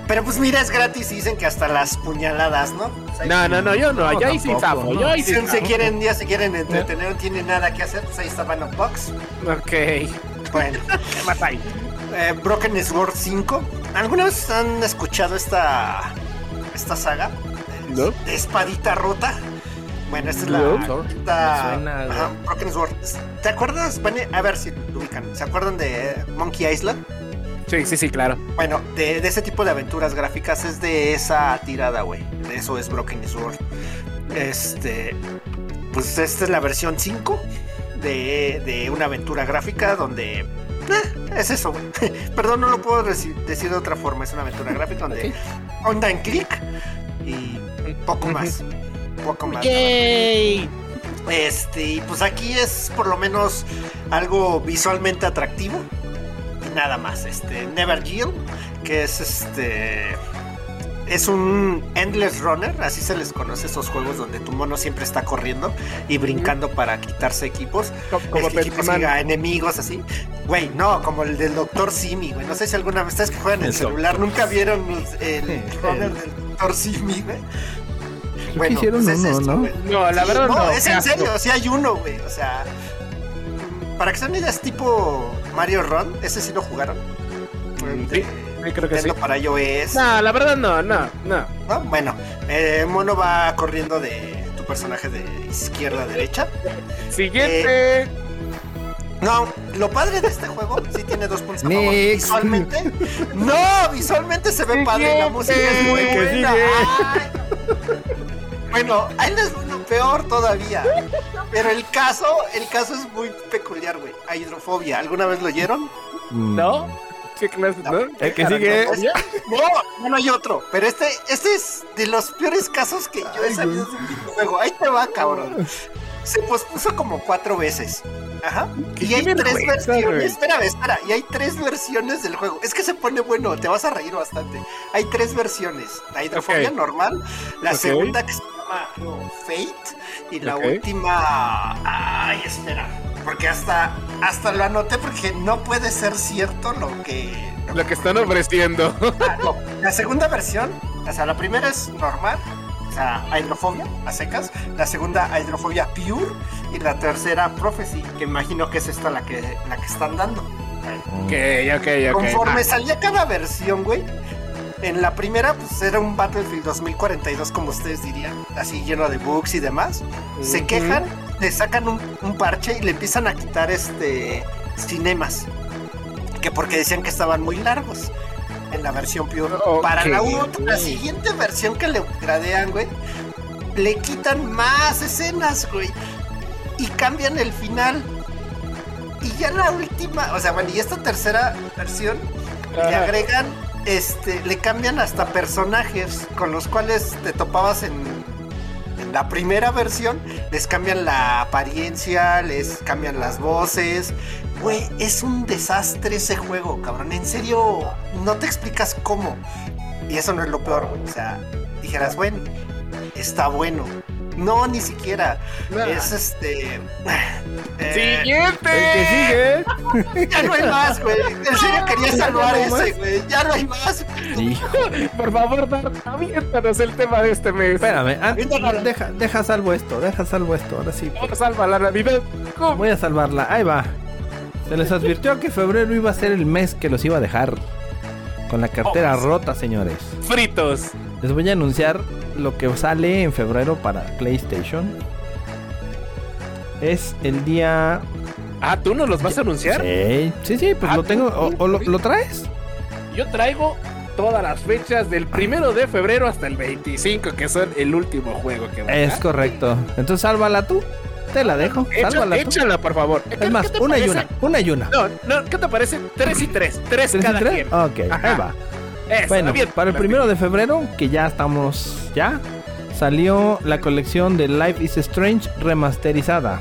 Pero pues mira, es gratis y dicen que hasta las puñaladas, ¿no? O sea, No, no, no, yo no, No, yo ahí sí zafo, no. yo ahí Si sí se quieren, ya se quieren entretener, no tienen nada que hacer, pues ahí está of Box. Ok. Bueno, *laughs* ¿Qué más hay? eh, Broken Sword 5. ¿Alguna vez han escuchado esta esta saga? No. De espadita rota. Bueno, esta es la. No. esta- suena, ajá, Broken Sword. ¿Te acuerdas? Bueno, a ver si lo ubican. ¿Se acuerdan de Monkey Island? Sí, sí, sí, claro. Bueno, de, de ese tipo de aventuras gráficas es de esa tirada, güey. De eso es Broken Sword. Este. Pues esta es la versión 5 de, de una aventura gráfica donde. eh, es eso, güey. *laughs* Perdón, no lo puedo deci- decir de otra forma. Es una aventura gráfica donde onda en clic y poco más. Poco más. Yay. Este, y pues aquí es por lo menos algo visualmente atractivo. Nada más. Este, Never Yield, que es este. Es un Endless Runner, así se les conoce esos juegos donde tu mono siempre está corriendo y brincando para quitarse equipos. Co- Como el que equipos enemigos así. Güey, no, como el del Doctor Simi, güey. No sé si alguna vez ustedes que juegan en El celular nunca vieron el El- runner del Doctor Simi, güey. Que hicieron es uno, esto, ¿no? güey. No, la Sí, verdad no. es en serio, sí hay uno, güey. O sea, para que sean ideas tipo Mario Run, ese sí lo jugaron. Sí. Sí, creo que sí. Para iOS. No, la verdad no, no, no. ¿no? Bueno, eh, Mono va corriendo de tu personaje de izquierda a derecha. Siguiente. No, lo padre de este juego sí tiene dos puntos a favor. Next. Visualmente, no, visualmente se ve padre, la música es muy Que buena. Ay. Bueno, ahí les peor todavía. Pero el caso, el caso es muy peculiar, güey. A hidrofobia, ¿alguna vez lo oyeron? Mm, ¿No? ¿Qué clase? ¿No? El que sigue. No, no, no hay otro. Pero este, este es de los peores casos que yo he sabido de un videojuego. Ahí te va, cabrón. Se pospuso como cuatro veces. Ajá. Y hay tres versiones. Espérame, espera. Y hay tres versiones del juego. Es que se pone bueno, te vas a reír bastante. Hay tres versiones. La hidrofobia normal, la segunda que se llama no, Fate. Y la última. Ay, espera. Porque hasta, hasta lo anoté porque no puede ser cierto lo que. Lo que están ofreciendo. Ah, no. La segunda versión, o sea, la primera es normal, sea, hidrofobia, a secas. La segunda, hidrofobia pure. Y la tercera, prophecy, que imagino que es esta la que, la que están dando. Ok, ok, ok. Conforme Ah, salía cada versión, güey. En la primera, pues era un Battlefield 2042, como ustedes dirían, así lleno de bugs y demás. Se Ujú. quejan, le sacan un, un parche y le empiezan a quitar este cinemas. Que porque decían que estaban muy largos en la versión Pure. Para la otra, la siguiente versión que le gradean, güey, le quitan más escenas, güey. Y cambian el final. Y ya la última, o sea, bueno, y esta tercera versión le agregan, este, le cambian hasta personajes con los cuales te topabas en, en la primera versión, les cambian la apariencia, les cambian las voces. Güey, es un desastre ese juego, cabrón. En serio, no te explicas cómo. Y eso no es lo peor, güey. O sea, dijeras, bueno, está bueno. No, ni siquiera. Nah. Es este. eh, Siguiente. El que sigue. *laughs* ya no hay más, güey. En serio quería salvar no ese, güey. Ya no hay más. Hijo, Por favor, aviéntanos el tema de este mes. espérame, an- Aviéntalo. deja, deja salvo esto, deja salvo esto, ahora sí. ¿Cómo salva la Navidad? Voy a salvarla, ahí va. Se les advirtió que febrero iba a ser el mes que los iba a dejar con la cartera rota, señores. Fritos. Les voy a anunciar lo que sale en febrero para PlayStation. Es el día. Ah, ¿tú nos los vas a anunciar? Sí, sí, sí, pues Ah, lo tengo. ¿O, o lo, lo traes? Yo traigo todas las fechas del primero de febrero hasta el 25, que son el último juego que va a Es correcto. Entonces sálvala tú. Te la dejo. Echa- Sálvala tú. échala, por favor. Es más, ¿Qué te una y parece? una. Una y una. No, no, ¿qué te parece? Tres y tres. Tres, ¿Tres y cada tres? quien. Ok, Ajá. ahí va. Eso, Bueno, bien, para el bien. primero de febrero, que ya estamos ya, salió la colección de Life is Strange remasterizada.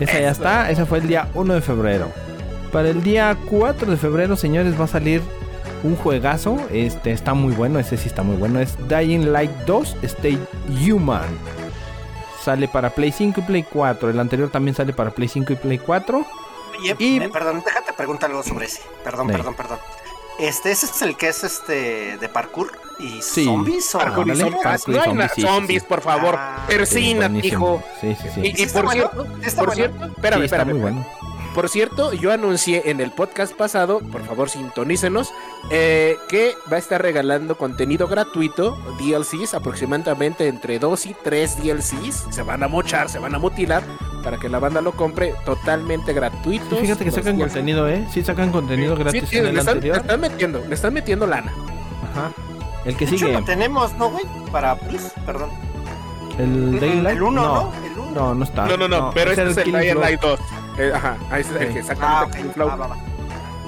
Esa ya está, esa fue el día 1 de febrero. Para el día 4 de febrero, señores, va a salir un juegazo. Este está muy bueno, ese sí está muy bueno. Es Dying Light 2 Stay Human. Sale para Play 5 y Play 4. El anterior también sale para Play 5 y Play 4. Oye, Y- eh, perdón, déjate preguntar algo sobre ese. Perdón, perdón, perdón. Este, ese es el que es este de parkour y Sí. zombies o Parkour y zombies. parkour y No hay zombies, sí, sí, zombies, por favor. Ah, Persina, hijo. Sí, sí, sí. Y, y por cierto, por cierto, espérame, espérame, muy bueno. Por cierto, yo anuncié en el podcast pasado, por favor sintonícenos, eh, que va a estar regalando contenido gratuito, DLCs, aproximadamente entre 2 y 3 DLCs. Se van a mochar, se van a mutilar para que la banda lo compre totalmente gratuito. Sí, fíjate que sacan contenido, ¿eh? Sí, sacan contenido gratis Sí, sí, en le, el están, le están metiendo, le están metiendo lana. Ajá. El que De hecho, sigue, lo tenemos, ¿no, güey? Para Plus, perdón. el Daylight. El 1, no, ¿no? El 1. no, no está. no, no, no, pero ese este es el Dying. Light 2. Eh, ajá, ahí es el que Ah, exactamente va, va.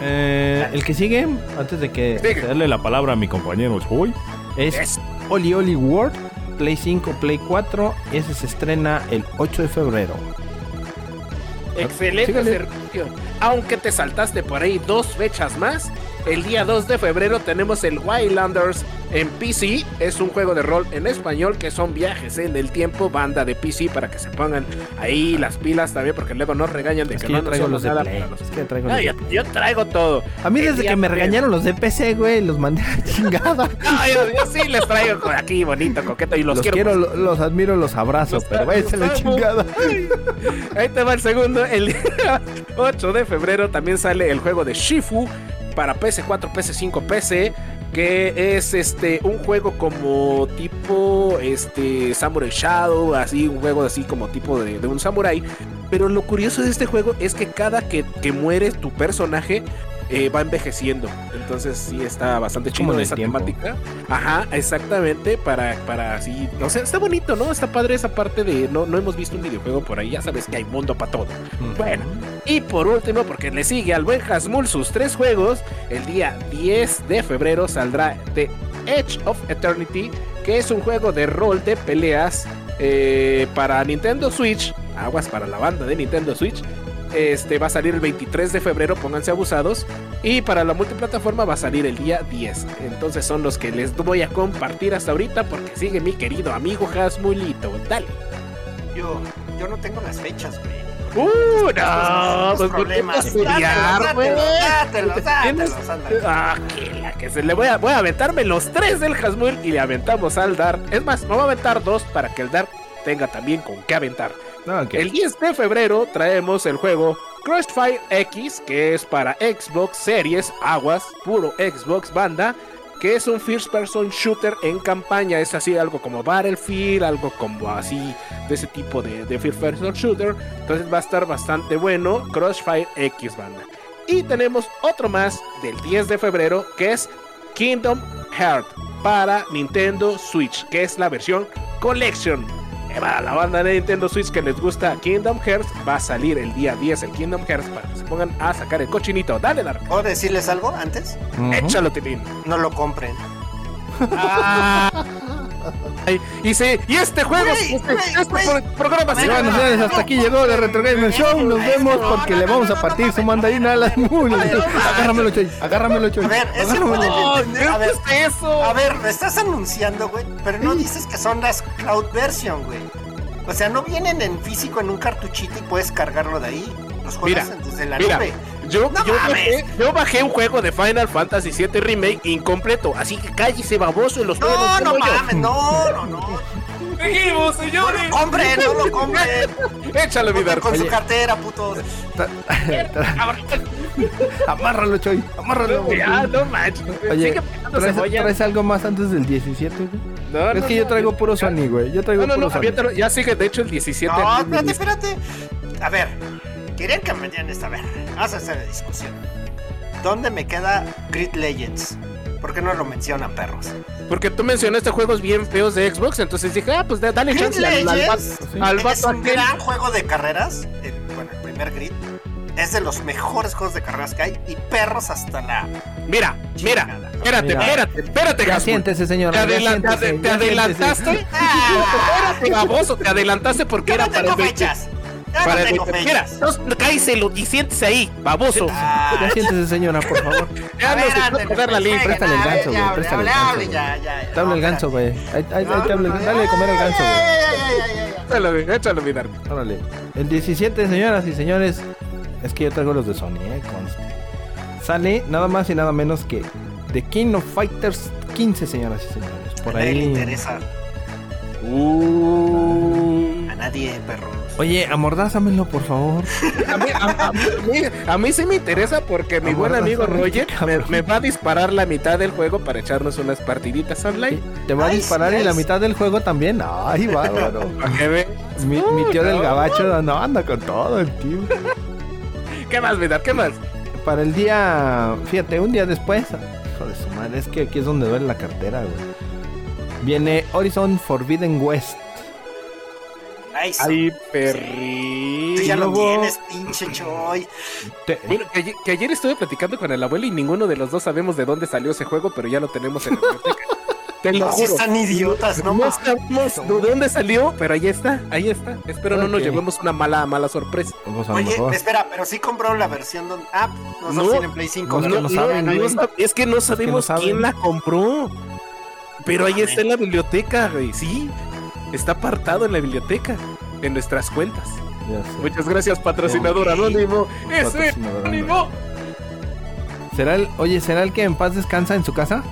Eh, el que sigue, antes de que Sigue. Darle la palabra a mi compañero Choy. es Es- Oli Oli World, Play 5, Play 4. Ese se estrena el 8 de febrero. Excelente Sígale. servicio. Aunque te saltaste por ahí dos fechas más, el día 2 de febrero tenemos el Wildlanders en PC. Es un juego de rol en español que son viajes en el tiempo, banda de PC para que se pongan ahí las pilas también, porque luego nos regañan de Es que que no yo traigo los de Play. los- Es que traigo No, los de yo, yo traigo todo. A mí El desde que me regañaron los de PC, güey, los mandé a *laughs* chingada. No, yo, yo sí les traigo por aquí bonito, coqueto, y los, Los, quiero. quiero, lo- los admiro, los abrazo, Los pero váyanse la los chingada. Ahí te va el segundo. El día 8 de febrero también sale el juego de Shifu para PS4, PS5, PC, que es este un juego como tipo este Samurai Shadow, así un juego así como tipo de, de un samurai. Pero lo curioso de este juego es que cada que, que muere tu personaje eh, va envejeciendo. Entonces sí está bastante chido esa tiempo. temática. Ajá, exactamente. Para, para así. No sé, está bonito, ¿no? Está padre esa parte de. No, no hemos visto un videojuego por ahí. Ya sabes que hay mundo para todo. Bueno, y por último, porque le sigue al buen Hasmul sus tres juegos, el día 10 de febrero saldrá The Edge of Eternity, que es un juego de rol de peleas eh, para Nintendo Switch. Aguas para la banda de Nintendo Switch. Este va a salir el 23 de febrero, pónganse abusados. Y para la multiplataforma va a salir el día 10. Entonces son los que les voy a compartir hasta ahorita porque sigue mi querido amigo Hasmulito. Dale. Yo, yo no tengo las fechas, güey. ¡Uh, no! Pues, ¿por qué problemas. estudiar, güey? Dátelos, dátelos. Ah, que la que se le voy a, voy a aventarme los tres del Hasmul y le aventamos al Dar. Es más, me voy a aventar dos para que el Dar tenga también con qué aventar. Ok. El 10 de febrero traemos el juego Crossfire X, que es para Xbox Series Aguas, puro Xbox banda, que es un first person shooter en campaña. Es así, algo como Battlefield, algo como así, de ese tipo de, de first person shooter. Entonces va a estar bastante bueno. Crossfire X banda. Y tenemos otro más del 10 de febrero, que es Kingdom Heart para Nintendo Switch, que es la versión Collection. Para la banda de Nintendo Switch que les gusta Kingdom Hearts, va a salir el día 10 el Kingdom Hearts para que se pongan a sacar el cochinito. Dale, Dark. ¿Puedo decirles algo antes? Ujú. Échalo, Tilín. No lo compren. Ay, y, se- y este juego, Güey, este, güey, este pro- programa se Bueno, señores, hasta aquí llegó el Retro Gamer Show. Nos vemos porque le vamos a partir su mandarina a las mulas. Agárramelo, Choy. Agárramelo, Choy. A ver, ese No. A ver, ¿qué es eso? a ver, me estás anunciando, güey, pero no dices que son las cloud version, güey. O sea, no vienen en físico en un cartuchito y puedes cargarlo de ahí. Los juegas Mira, desde la Mira, nube. Yo, No yo, mames. bajé, yo bajé un juego de Final Fantasy VII Remake incompleto, así que cállese baboso y los No, juegos no yo. mames, no, no, no. Seguimos, No señores. lo compren, no lo compren. *laughs* Échalo, mi con su Oye. cartera, putos. *laughs* Amárralo, Choy. Amárralo. Ya, no manches. Oye, ¿traes, traes algo más antes del 17, güey? No, Es no, que yo no, traigo no, puro. Sony, güey. Yo traigo No, no, puro no, Sony. Ya sigue, de hecho, el 17. No, en espérate, espérate. A ver, querían que me dieran esta. A ver, vamos a hacer la discusión. ¿Dónde me queda Grid Legends? ¿Por qué no lo mencionan, perros? Porque tú mencionaste juegos bien feos de Xbox, entonces dije, ah, pues dale Grid chance al, al, Legends al es vato un aquel. gran juego de carreras. El, bueno, el primer Grid. Es de los mejores juegos de carreras que hay. Y perros hasta la. Mira, mira, Chingada. espérate, Mira. espérate, espérate, Hasbro. siéntese, señora. Te, ya adelan- te te adelantaste. siéntese. *laughs* Espérate, baboso, te adelantaste porque Yo era no para tengo el 20. fechas. Ya Para no el tengo 20. Mira, fechas. no, cállese y siéntese ahí, baboso. Ah, Ya siéntese, señora, por favor. *laughs* Ya no se puede la pues, línea. jueguen, Préstale el ganso, güey, préstale el ganso, ya, ya. Te habla el ganso, güey. Ahí, ahí, ahí te el- Dale de comer al ganso, güey. Échalo, échalo, mi. Órale. El 17, señoras y señores. Es que yo traigo los de Sony, eh. conste. Sale nada más y nada menos que The King of Fighters 15, señoras y señores. Por A nadie le ahí. interesa. Uh. A nadie, perros. Oye, amordázamelo, por favor. A mí, a, a mí, a mí sí me interesa porque mi buen amigo Roger me, me va a disparar la mitad del juego para echarnos unas partiditas online. Te va a disparar sí, y la mitad del juego también. Ay, bárbaro. *laughs* Mi, mi tío del gabacho no anda con todo el tío. *laughs* ¿Qué más, mi Dark? ¿Qué más? Para el día, fíjate, un día después, hijo de su madre, es que aquí es donde duele la cartera, güey. Viene Horizon Forbidden West. Ay. Ay, Tú ya lo tienes, pinche Choy. Te- Bueno, que, ayer- que ayer estuve platicando con el abuelo y ninguno de los dos sabemos de dónde salió ese juego, pero ya lo tenemos en la biblioteca. *laughs* Te lo No, si juro. están idiotas, ¿no? No sabemos de dónde salió, pero ahí está, ahí está. Espero no nos llevemos una mala, mala sorpresa. Pues a lo Oye, mejor. espera, pero sí compraron la versión donde. Ah, no, No, tienen Play 5. no, no saben, es que no sabemos quién la compró. Pero ahí está en la biblioteca, güey. Sí, está apartado en la biblioteca, en nuestras cuentas. Muchas gracias, patrocinador anónimo. Ese anónimo. ¿Será el, oye, ¿será el que en paz descansa en su casa?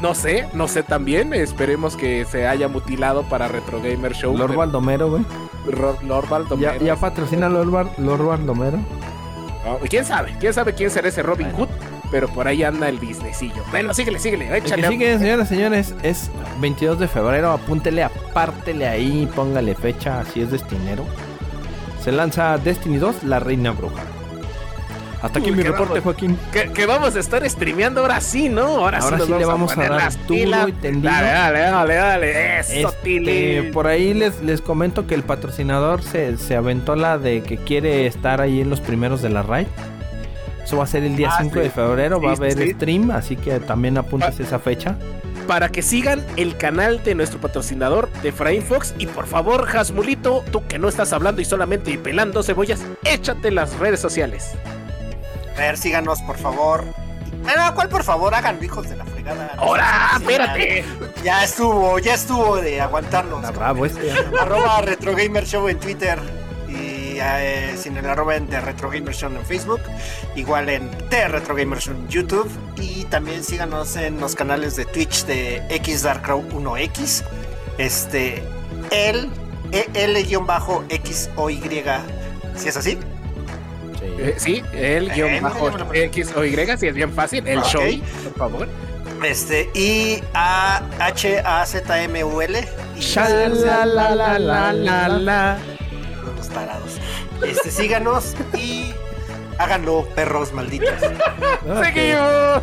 No sé, no sé también. Esperemos que se haya mutilado para Retro Gamer Show. Lord pero- Baldomero, güey. Lord Baldomero. Ya, ya patrocina Lord, Bar- Lord Baldomero. Oh, ¿Quién sabe? ¿Quién sabe quién será ese Robin Bueno. Pero por ahí anda el businessillo. Bueno, síguele, síguele, El que échale. sigue, señoras y señores, es 22 de febrero. Apúntele, apártele ahí, póngale fecha, si es destinero. Se lanza Destiny 2, La Reina Bruja. Hasta aquí Uy, mi reporte. Joaquín. Que, que vamos a estar streameando ahora sí, ¿no? Ahora, Ahora sí, sí le vamos a poner dar las duro pilas. y tendido. Dale, dale, dale, dale. Eso, Este, por ahí les, les comento que el patrocinador se, se aventó la de que quiere estar ahí en los primeros de la raid. Eso va a ser el día Ah, 5 sí. de febrero, va a haber sí. stream, así que también apúntese esa fecha. Para que sigan el canal de nuestro patrocinador de Frame Fox. Y por favor, Hasmulito, tú que no estás hablando y solamente pelando cebollas, échate las redes sociales. A ver, síganos, por favor. Bueno, ¿cuál por favor? Hagan hijos de la fregada. ¡Ahora! Sí, ¡Espérate! Ya, estuvo, ya estuvo de aguantarnos. Bravo este. arroba Retro Gamer Show en Twitter y eh, sin el arroba en de Retro Gamer Show en Facebook, igual en The Retro Gamer Show en YouTube y también síganos en los canales de Twitch de X Dark Crow 1X, este, el L-X o Y, si es así, Eh, sí, el guion Eh, bajo. X o Y, si es bien fácil. El show, por favor. este, y A H A Z M U L y Shalalalalala. Los tarados. Este, síganos y háganlo, perros malditos. Seguimos.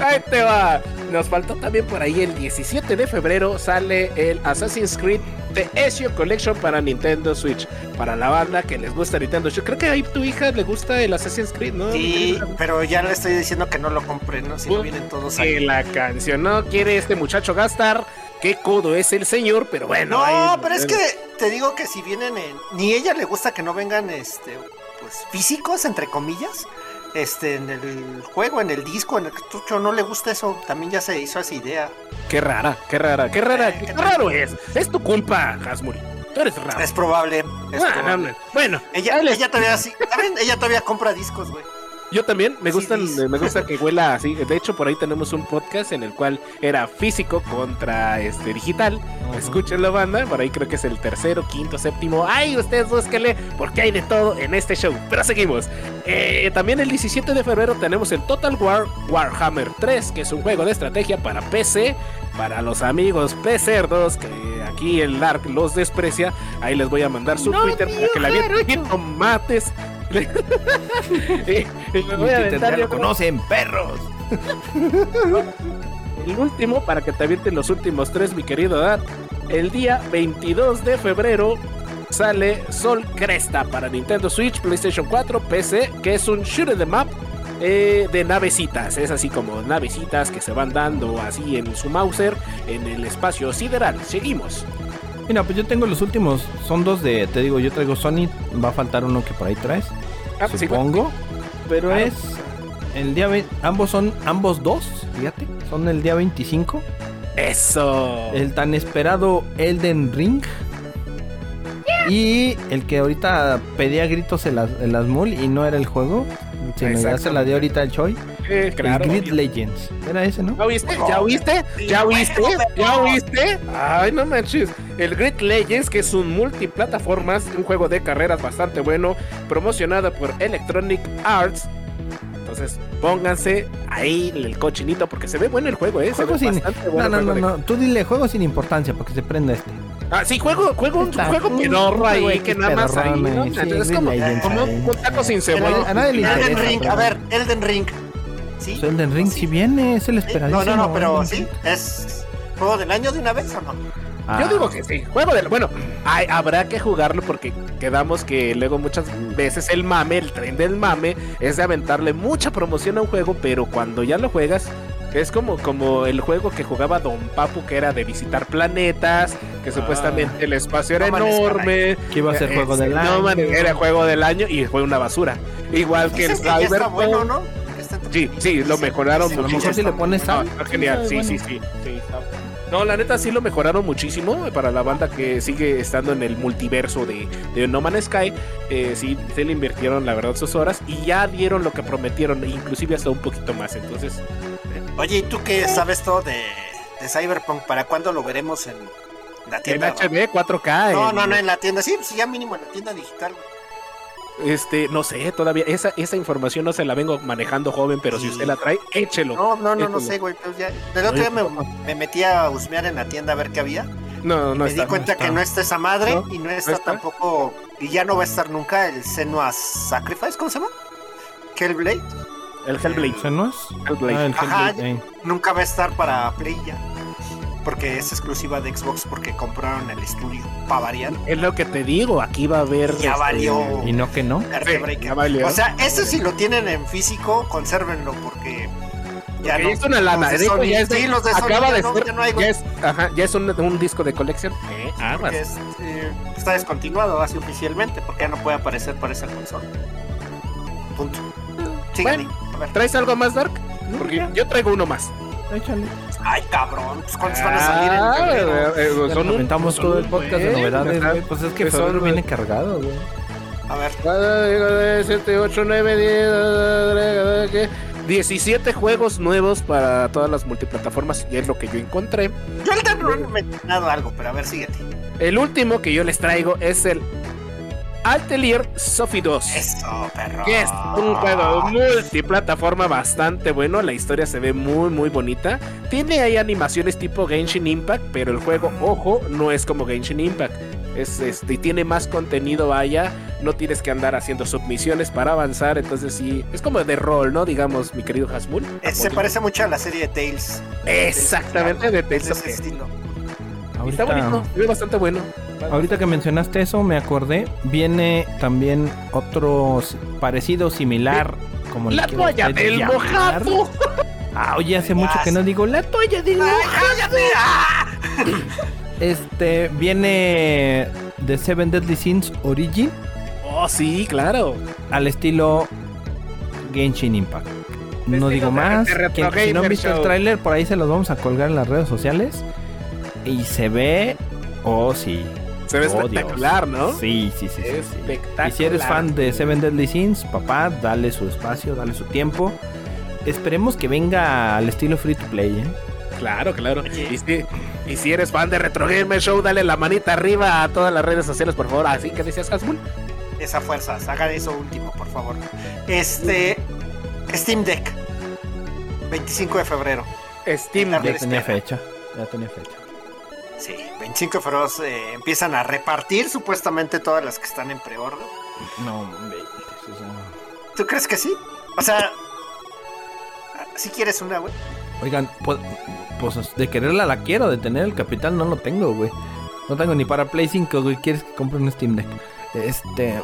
Ahí te va. Nos faltó también por ahí el 17 de febrero sale el Assassin's Creed The Ezio Collection para Nintendo Switch. Para la banda que les gusta Nintendo Switch. Creo que ahí tu hija le gusta el Assassin's Creed, ¿no? Sí, pero ya le estoy diciendo que no lo compren, ¿no? Si no vienen todos Que ahí. la canción no quiere este muchacho gastar. Qué codo es el señor, pero bueno. No, pero es que te digo que si vienen en. Ni ella le gusta que no vengan, este, pues físicos, entre comillas. Este, en el juego, en el disco, en el cartucho, no le gusta eso. También ya se hizo esa idea. Qué rara, qué rara, qué rara, Eh, qué raro es. Es tu culpa, Hasmuri. Tú eres raro. Es probable. es Ah, probable. no, no. Bueno, Ella, ella todavía sí. ¿saben? Ella todavía compra discos, güey. Yo también, me gustan, me gusta *laughs* que huela así. De hecho, por ahí tenemos un podcast en el cual era físico contra este digital. Escúchenlo, banda. Por ahí creo que es el tercero, quinto, séptimo. Ay, ustedes búsquenle, porque hay de todo en este show. Pero seguimos. Eh, también el 17 de febrero tenemos el Total War Warhammer 3, que es un juego de estrategia para PC. Para los amigos PC2, que aquí el LARC los desprecia. Ahí les voy a mandar su Twitter para que la vean. tomates. Y, y me voy a Que aventar ya yo lo creo, conocen, perros. *laughs* el último para que te avienten los últimos tres, mi querido Dad. El día 22 de febrero sale Sol Cresta para Nintendo Switch, PlayStation 4, PC, que es un shoot the map eh, de navecitas. Es así como navecitas que se van dando así en su Mauser en el espacio sideral. Seguimos. Mira, pues yo tengo los últimos. Son dos de. Te digo, yo traigo Sony. Va a faltar uno que por ahí traes. Ah, sí, supongo. Pero Claro. es. El día. Ambos son. Ambos dos. Fíjate. Son el día 25. Eso. El tan esperado Elden Ring. Y el que ahorita pedía gritos en las, en las mall y no era el juego. Sino ya se la dio ahorita el Choi. Eh, claro. el Grid Legends. Era ese, ¿no? ¿Ya oíste? ¿Ya oíste? ¿Ya oíste? ¿Ya oíste? Ay, no manches. El Grid Legends, que es un multiplataformas, un juego de carreras bastante bueno, promocionado por Electronic Arts. Entonces, pónganse ahí el cochinito porque se ve bueno el juego, ¿eh? Se Juego ve sin. bastante No, bueno no, no, juego no. Tú dile juego sin importancia para que se prenda este. Ah, sí, juego, juego, un Está- juego pedorro ahí, juego que X nada más ahí, ¿no? sí, Entonces, es como, como un taco sin cebolla. nadie- a nadie le Elden Ring, pero- a ver, Elden Ring. ¿Sí? Pues Elden Ring, si viene, es el esperadísimo. No, no, no, pero sí. ¿Es juego del año de una vez o no? Ah, Yo digo que sí, juego del... Bueno, hay- habrá que jugarlo porque quedamos que luego muchas veces el mame, el tren del mame, es de aventarle mucha promoción a un juego, pero cuando ya lo juegas, es como, como el juego que jugaba Don Papu, que era de visitar planetas, que supuestamente el espacio era No enorme. Que iba a ser eh, juego del no, año. man, era juego del año y fue una basura. Igual que el Dicen que está Cyberpunk. bueno, ¿no? Sí, sí, lo mejoraron Sí, A lo muchísimo. mejor si le pones sal. está genial, sí, sí, sí, No, la neta sí lo mejoraron muchísimo para la banda que sigue estando en el multiverso de, de No Man's Sky. Eh, sí, se le invirtieron la verdad sus horas y ya dieron lo que prometieron, inclusive hasta un poquito más. Entonces, Oye, ¿y tú qué sabes todo de, de Cyberpunk? ¿Para cuándo lo veremos en la en tienda? HD 4K. No, en- no, no, en la tienda. Sí, pues ya mínimo en la tienda digital. güey. Este, no sé, todavía esa, esa información no se la vengo manejando joven, pero si usted la trae, échelo. No, no, no, no sé, güey. Pues ya. Del otro día me, me metí a husmear en la tienda a ver qué había. No, no me está. di cuenta no está. que no está esa madre No, y no no está, tampoco. Y ya no va a estar nunca el Senua Sacrifice, ¿cómo se llama? Hellblade. El Hellblade. ¿Ese no es? Hellblade. Ah, el Ajá, Hellblade, eh. Nunca va a estar para Play ya. Porque es exclusiva de Xbox porque compraron el estudio. Para variar. Es lo que te digo, aquí va a haber. Ya este, valió. Y no que no. Vertebreaker. ya valió. O sea, ese si lo tienen en físico, consérvenlo porque ya Porque no. es una lana. Los de Digo, Sony- ya es de- sí, los de Sony acaba ya de no- ser. ya no hay, ya es, ajá, ya es un, un disco de colección. Eh. Porque es, eh, está descontinuado así oficialmente porque ya no puede aparecer para esa consola. Punto. Ver. ¿Traes algo más, Dark? Porque yo traigo uno más. Échale. Ay, cabrón. Pues cuántos van a salir Ah, en febrero. eh, eh, son aventamos son todo el podcast de novedades, güey. Pues es que febrero güey. viene cargado, güey. A ver. 7, 8, 9, 10, 17 juegos nuevos para todas las multiplataformas y es lo que yo encontré. Yo el no he mencionado algo, pero a ver, síguete. El último que yo les traigo es el Atelier Sophie 2. Eso, perro. Que es un juego multiplataforma bastante bueno. La historia se ve muy, muy bonita. Tiene ahí animaciones tipo Genshin Impact, pero el juego, ojo, no es como Genshin Impact. Es, este, y tiene más contenido, vaya. No tienes que andar haciendo submisiones para avanzar. Entonces, sí, es como de rol, ¿no? Digamos, mi querido Hasmul. Eh, se parece mucho a la serie de Tales. Exactamente, de Es Tales de. Está bonito, ve bastante bueno. Ahorita que mencionaste eso, me acordé. Viene también otro parecido, similar. Como La toalla del llamar. mojado. Ah, oye, hace mucho que no digo la toalla del ¡Ay, mojado. cállate! ¡Ah! Este, viene de Seven Deadly Sins Origin Oh, sí, claro. al estilo Genshin Impact. No digo más. que- si no han visto el tráiler, por ahí se los vamos a colgar en las redes sociales. Y se ve. Oh, sí. Se ve Oh, Dios. espectacular, ¿no? Sí, sí, sí. sí, sí. Espectacular. Y si eres fan de Seven Deadly Sins, papá, dale su espacio, dale su tiempo. Esperemos que venga al estilo free to play, ¿eh? Claro, claro. Y si, y si eres fan de Retro Gamer Show, dale la manita arriba a todas las redes sociales, por favor. Así que decías, Hasmul. Esa fuerza, hagan eso último, por favor. Este. Steam Deck. 25 de febrero. Steam Ya Ya Deck. tenía fecha. Ya tenía fecha. Sí, 25 de febrero se empiezan a repartir supuestamente todas las que están en preorden. No, hombre, o sea, ¿Tú crees que sí? O sea. Si quieres una, güey. Oigan, pues, pues de quererla la quiero, de tener el capital no lo tengo, güey. No tengo ni para Play 5, güey. ¿Quieres que compre un Steam Deck? Este,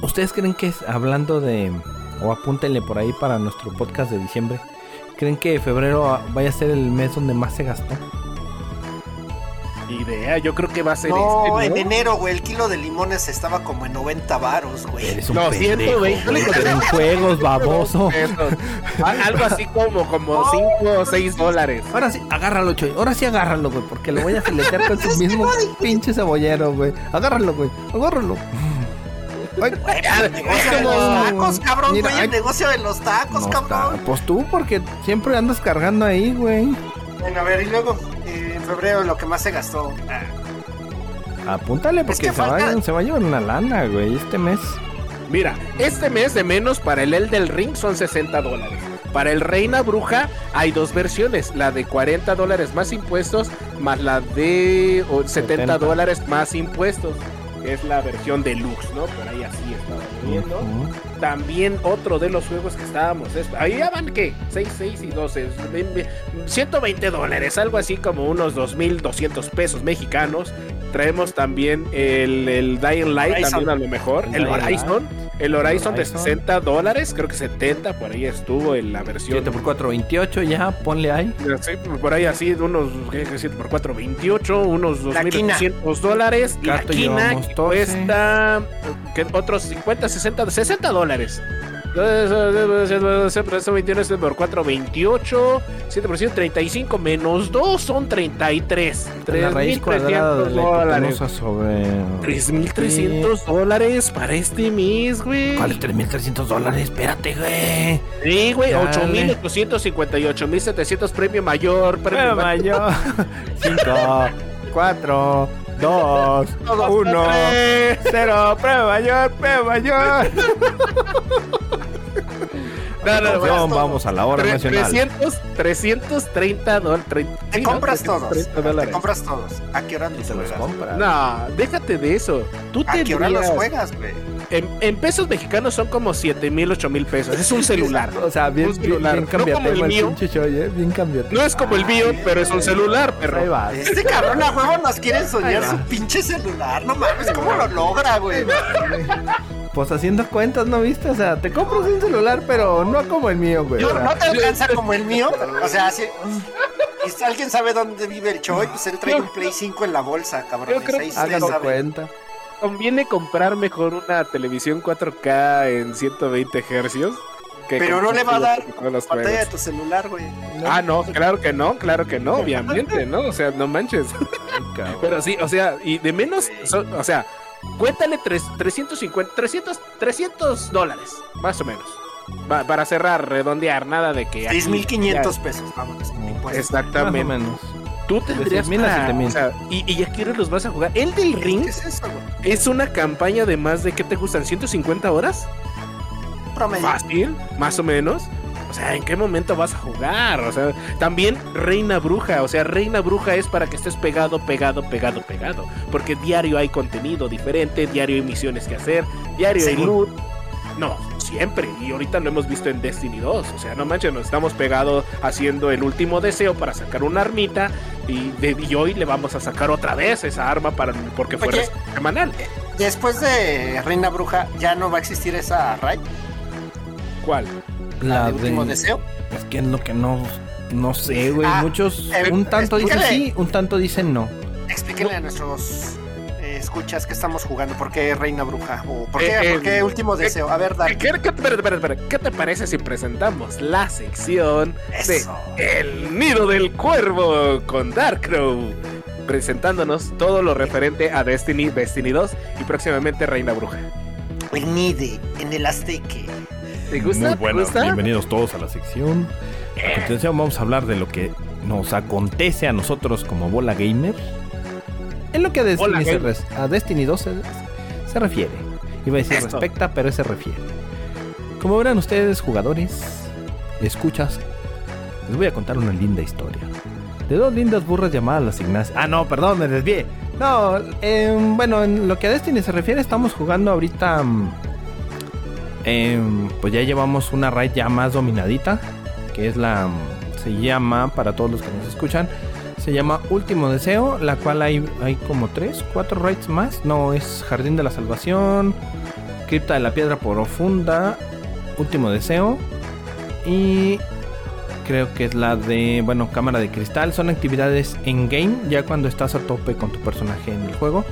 ¿ustedes creen que es hablando de o apúntenle por ahí para nuestro podcast de diciembre? ¿Creen que febrero vaya a ser el mes donde más se gastó? Idea, yo creo que va a ser No, este. en enero, güey, el kilo de limones estaba como en 90 varos, güey. Eres un No, pendejo, 120, güey. hijo de- En juegos, baboso. Algo así como, como 5 o 6 dólares. Ahora sí, agárralo, Choy. Ahora sí agárralo, güey. Porque lo voy a filetear con su *laughs* mismo pinche cebollero, güey. Agárralo, güey. Agárralo. Ay, Güey, pues, el negocio de los tacos, cabrón, Mira, güey. El ay- negocio de los tacos, no cabrón. está. Pues tú, porque siempre andas cargando ahí, güey. Bueno, a ver, y luego, eh, en febrero, lo que más se gastó. Ah, Apúntale porque que se, falta- va, se va a llevar una lana, güey, este mes. Mira, este mes de menos para el El del Ring son 60 dólares. Para el Reina Bruja hay dos versiones, la de 40 dólares más impuestos, más la de oh, 70 70. dólares más impuestos. Es la versión deluxe, ¿no? Por ahí así estaba viendo. También otro de los juegos que estábamos. es- ahí ya van, ¿qué? 6, 6 y 12. es- ve- ve- 120 dólares, algo así como unos 2.200 pesos mexicanos. Traemos también el, el Dying Light, Horizon. también a lo mejor. El Horizon. El Horizon de Horizon. 60 dólares, creo que 70, por ahí estuvo en la versión. 7 por 4, 28 ya, ponle ahí. Sí, por ahí así, unos 7 por 4, 28, unos La quina. 2.800 dólares. Y la quina que 12. cuesta que otros 50, 60, 60 dólares. Eso 21 por 4, 28, 7 por 100, 35 menos 2 son 33. La raíz cuadrada de 3.300 la dólares. sobre... 3.300 dólares para este mes, güey. ¿Cuál es 3.300 dólares? Espérate, güey. Sí, güey, Dale. 8.858, 1.700 premio mayor, premio mayor. mayor. 5, 4, dos, uno, cero, prueba mayor, prueba mayor. No, no, vamos a la hora nacional. 300, 330 dólares. Te compras todos. Te compras todos. ¿A qué hora los se los juegas? compra. No, déjate de eso. Tú ¿A qué hora los juegas, güey? En, en pesos mexicanos son como 7 mil, 8 mil pesos. Es un celular. O sea, bien, Un bien, celular. bien No como el mío. show, ¿eh? Bien. No es como el mío, pero es un celular, Ahí perro. va. Este cabrón a huevo nos quiere soñar su pinche celular. No mames, ¿cómo lo logra, güey? Pues haciendo cuentas, ¿no viste? O sea, te compras un celular, pero no como el mío, güey. Yo, no te alcanza como el mío. O sea, *laughs* si, alguien sabe dónde vive el Choy, pues él trae un Play 5 en la bolsa, cabrón. Yo creo que Háganlo cuenta. Conviene comprar mejor una televisión 4K en 120 hercios. que Pero no le va a dar Pantalla de tu celular, güey. Ah, no, claro que no, claro que no, obviamente, ¿no? O sea, no manches. *laughs* Ay. Pero sí, o sea, y de menos, so- o sea, cuéntale tres- 350, 300, 300 dólares, más o menos. Pa- para cerrar, redondear, nada de que... aquí 6.500 pesos, vámonos. con ya- impuestos. Más o Exactamente. menos. Tú tendrías 6,000 a para- 7,000. o sea, y, y a qué hora los vas a jugar. El del ring ¿Qué es eso, güey? es una campaña de más de, ¿qué te gustan? ¿150 horas? Promedio. Fácil, más o menos. O sea, ¿en qué momento vas a jugar? O sea, también Reina Bruja. O sea, Reina Bruja es para que estés pegado, pegado, pegado, pegado. Porque diario hay contenido diferente, diario hay misiones que hacer, diario hay loot. No, siempre. Y ahorita lo hemos visto en Destiny 2. O sea, no manches, nos estamos pegados haciendo el último deseo para sacar una armita. Y, de, y hoy le vamos a sacar otra vez esa arma para porque Oye. semanal. Después de Reina Bruja, ¿ya no va a existir esa raid? ¿Cuál? La, La de último de- deseo. Es que es lo que no. No sé, güey. Ah, Muchos. eh, un tanto dicen sí, un tanto dicen no. Explíquenle a nuestros eh, escuchas que estamos jugando. ¿Por qué Reina Bruja? ¿O por Eh, qué, eh, por qué último eh, deseo? A ver, ¿Qué, Dark. qué- qué- espera, espera, espera. ¿Qué te parece si presentamos la sección de Eso. El Nido del Cuervo con Darkrow? Presentándonos todo lo referente a Destiny, Destiny 2 y próximamente Reina Bruja. El Nide, en el Azteque. ¿Te gusta? Muy ¿Te buenas, gusta? bienvenidos todos a la sección. A continuación vamos a hablar de lo que nos acontece a nosotros como bola gamer. Es lo que a Destiny, se Gabe. res- a Destiny 2 se, se refiere. Iba a decir Esto. respecta, pero se refiere. Como verán ustedes, jugadores, escuchas, les voy a contar una linda historia. De dos lindas burras llamadas las Ignacias. Ah, no, perdón, me desvié. No, em, bueno, en lo que a Destiny se refiere, estamos jugando ahorita. mm, em, pues ya llevamos una raid ya más dominadita. Que es la. mm, Se llama, para todos los que nos escuchan, se llama Último Deseo, la cual hay, hay como tres, cuatro raids más. No, es Jardín de la Salvación, Cripta de la Piedra Profunda, Último Deseo y creo que es la de, bueno, Cámara de Cristal. Son actividades en game, ya cuando estás a tope con tu personaje en el juego.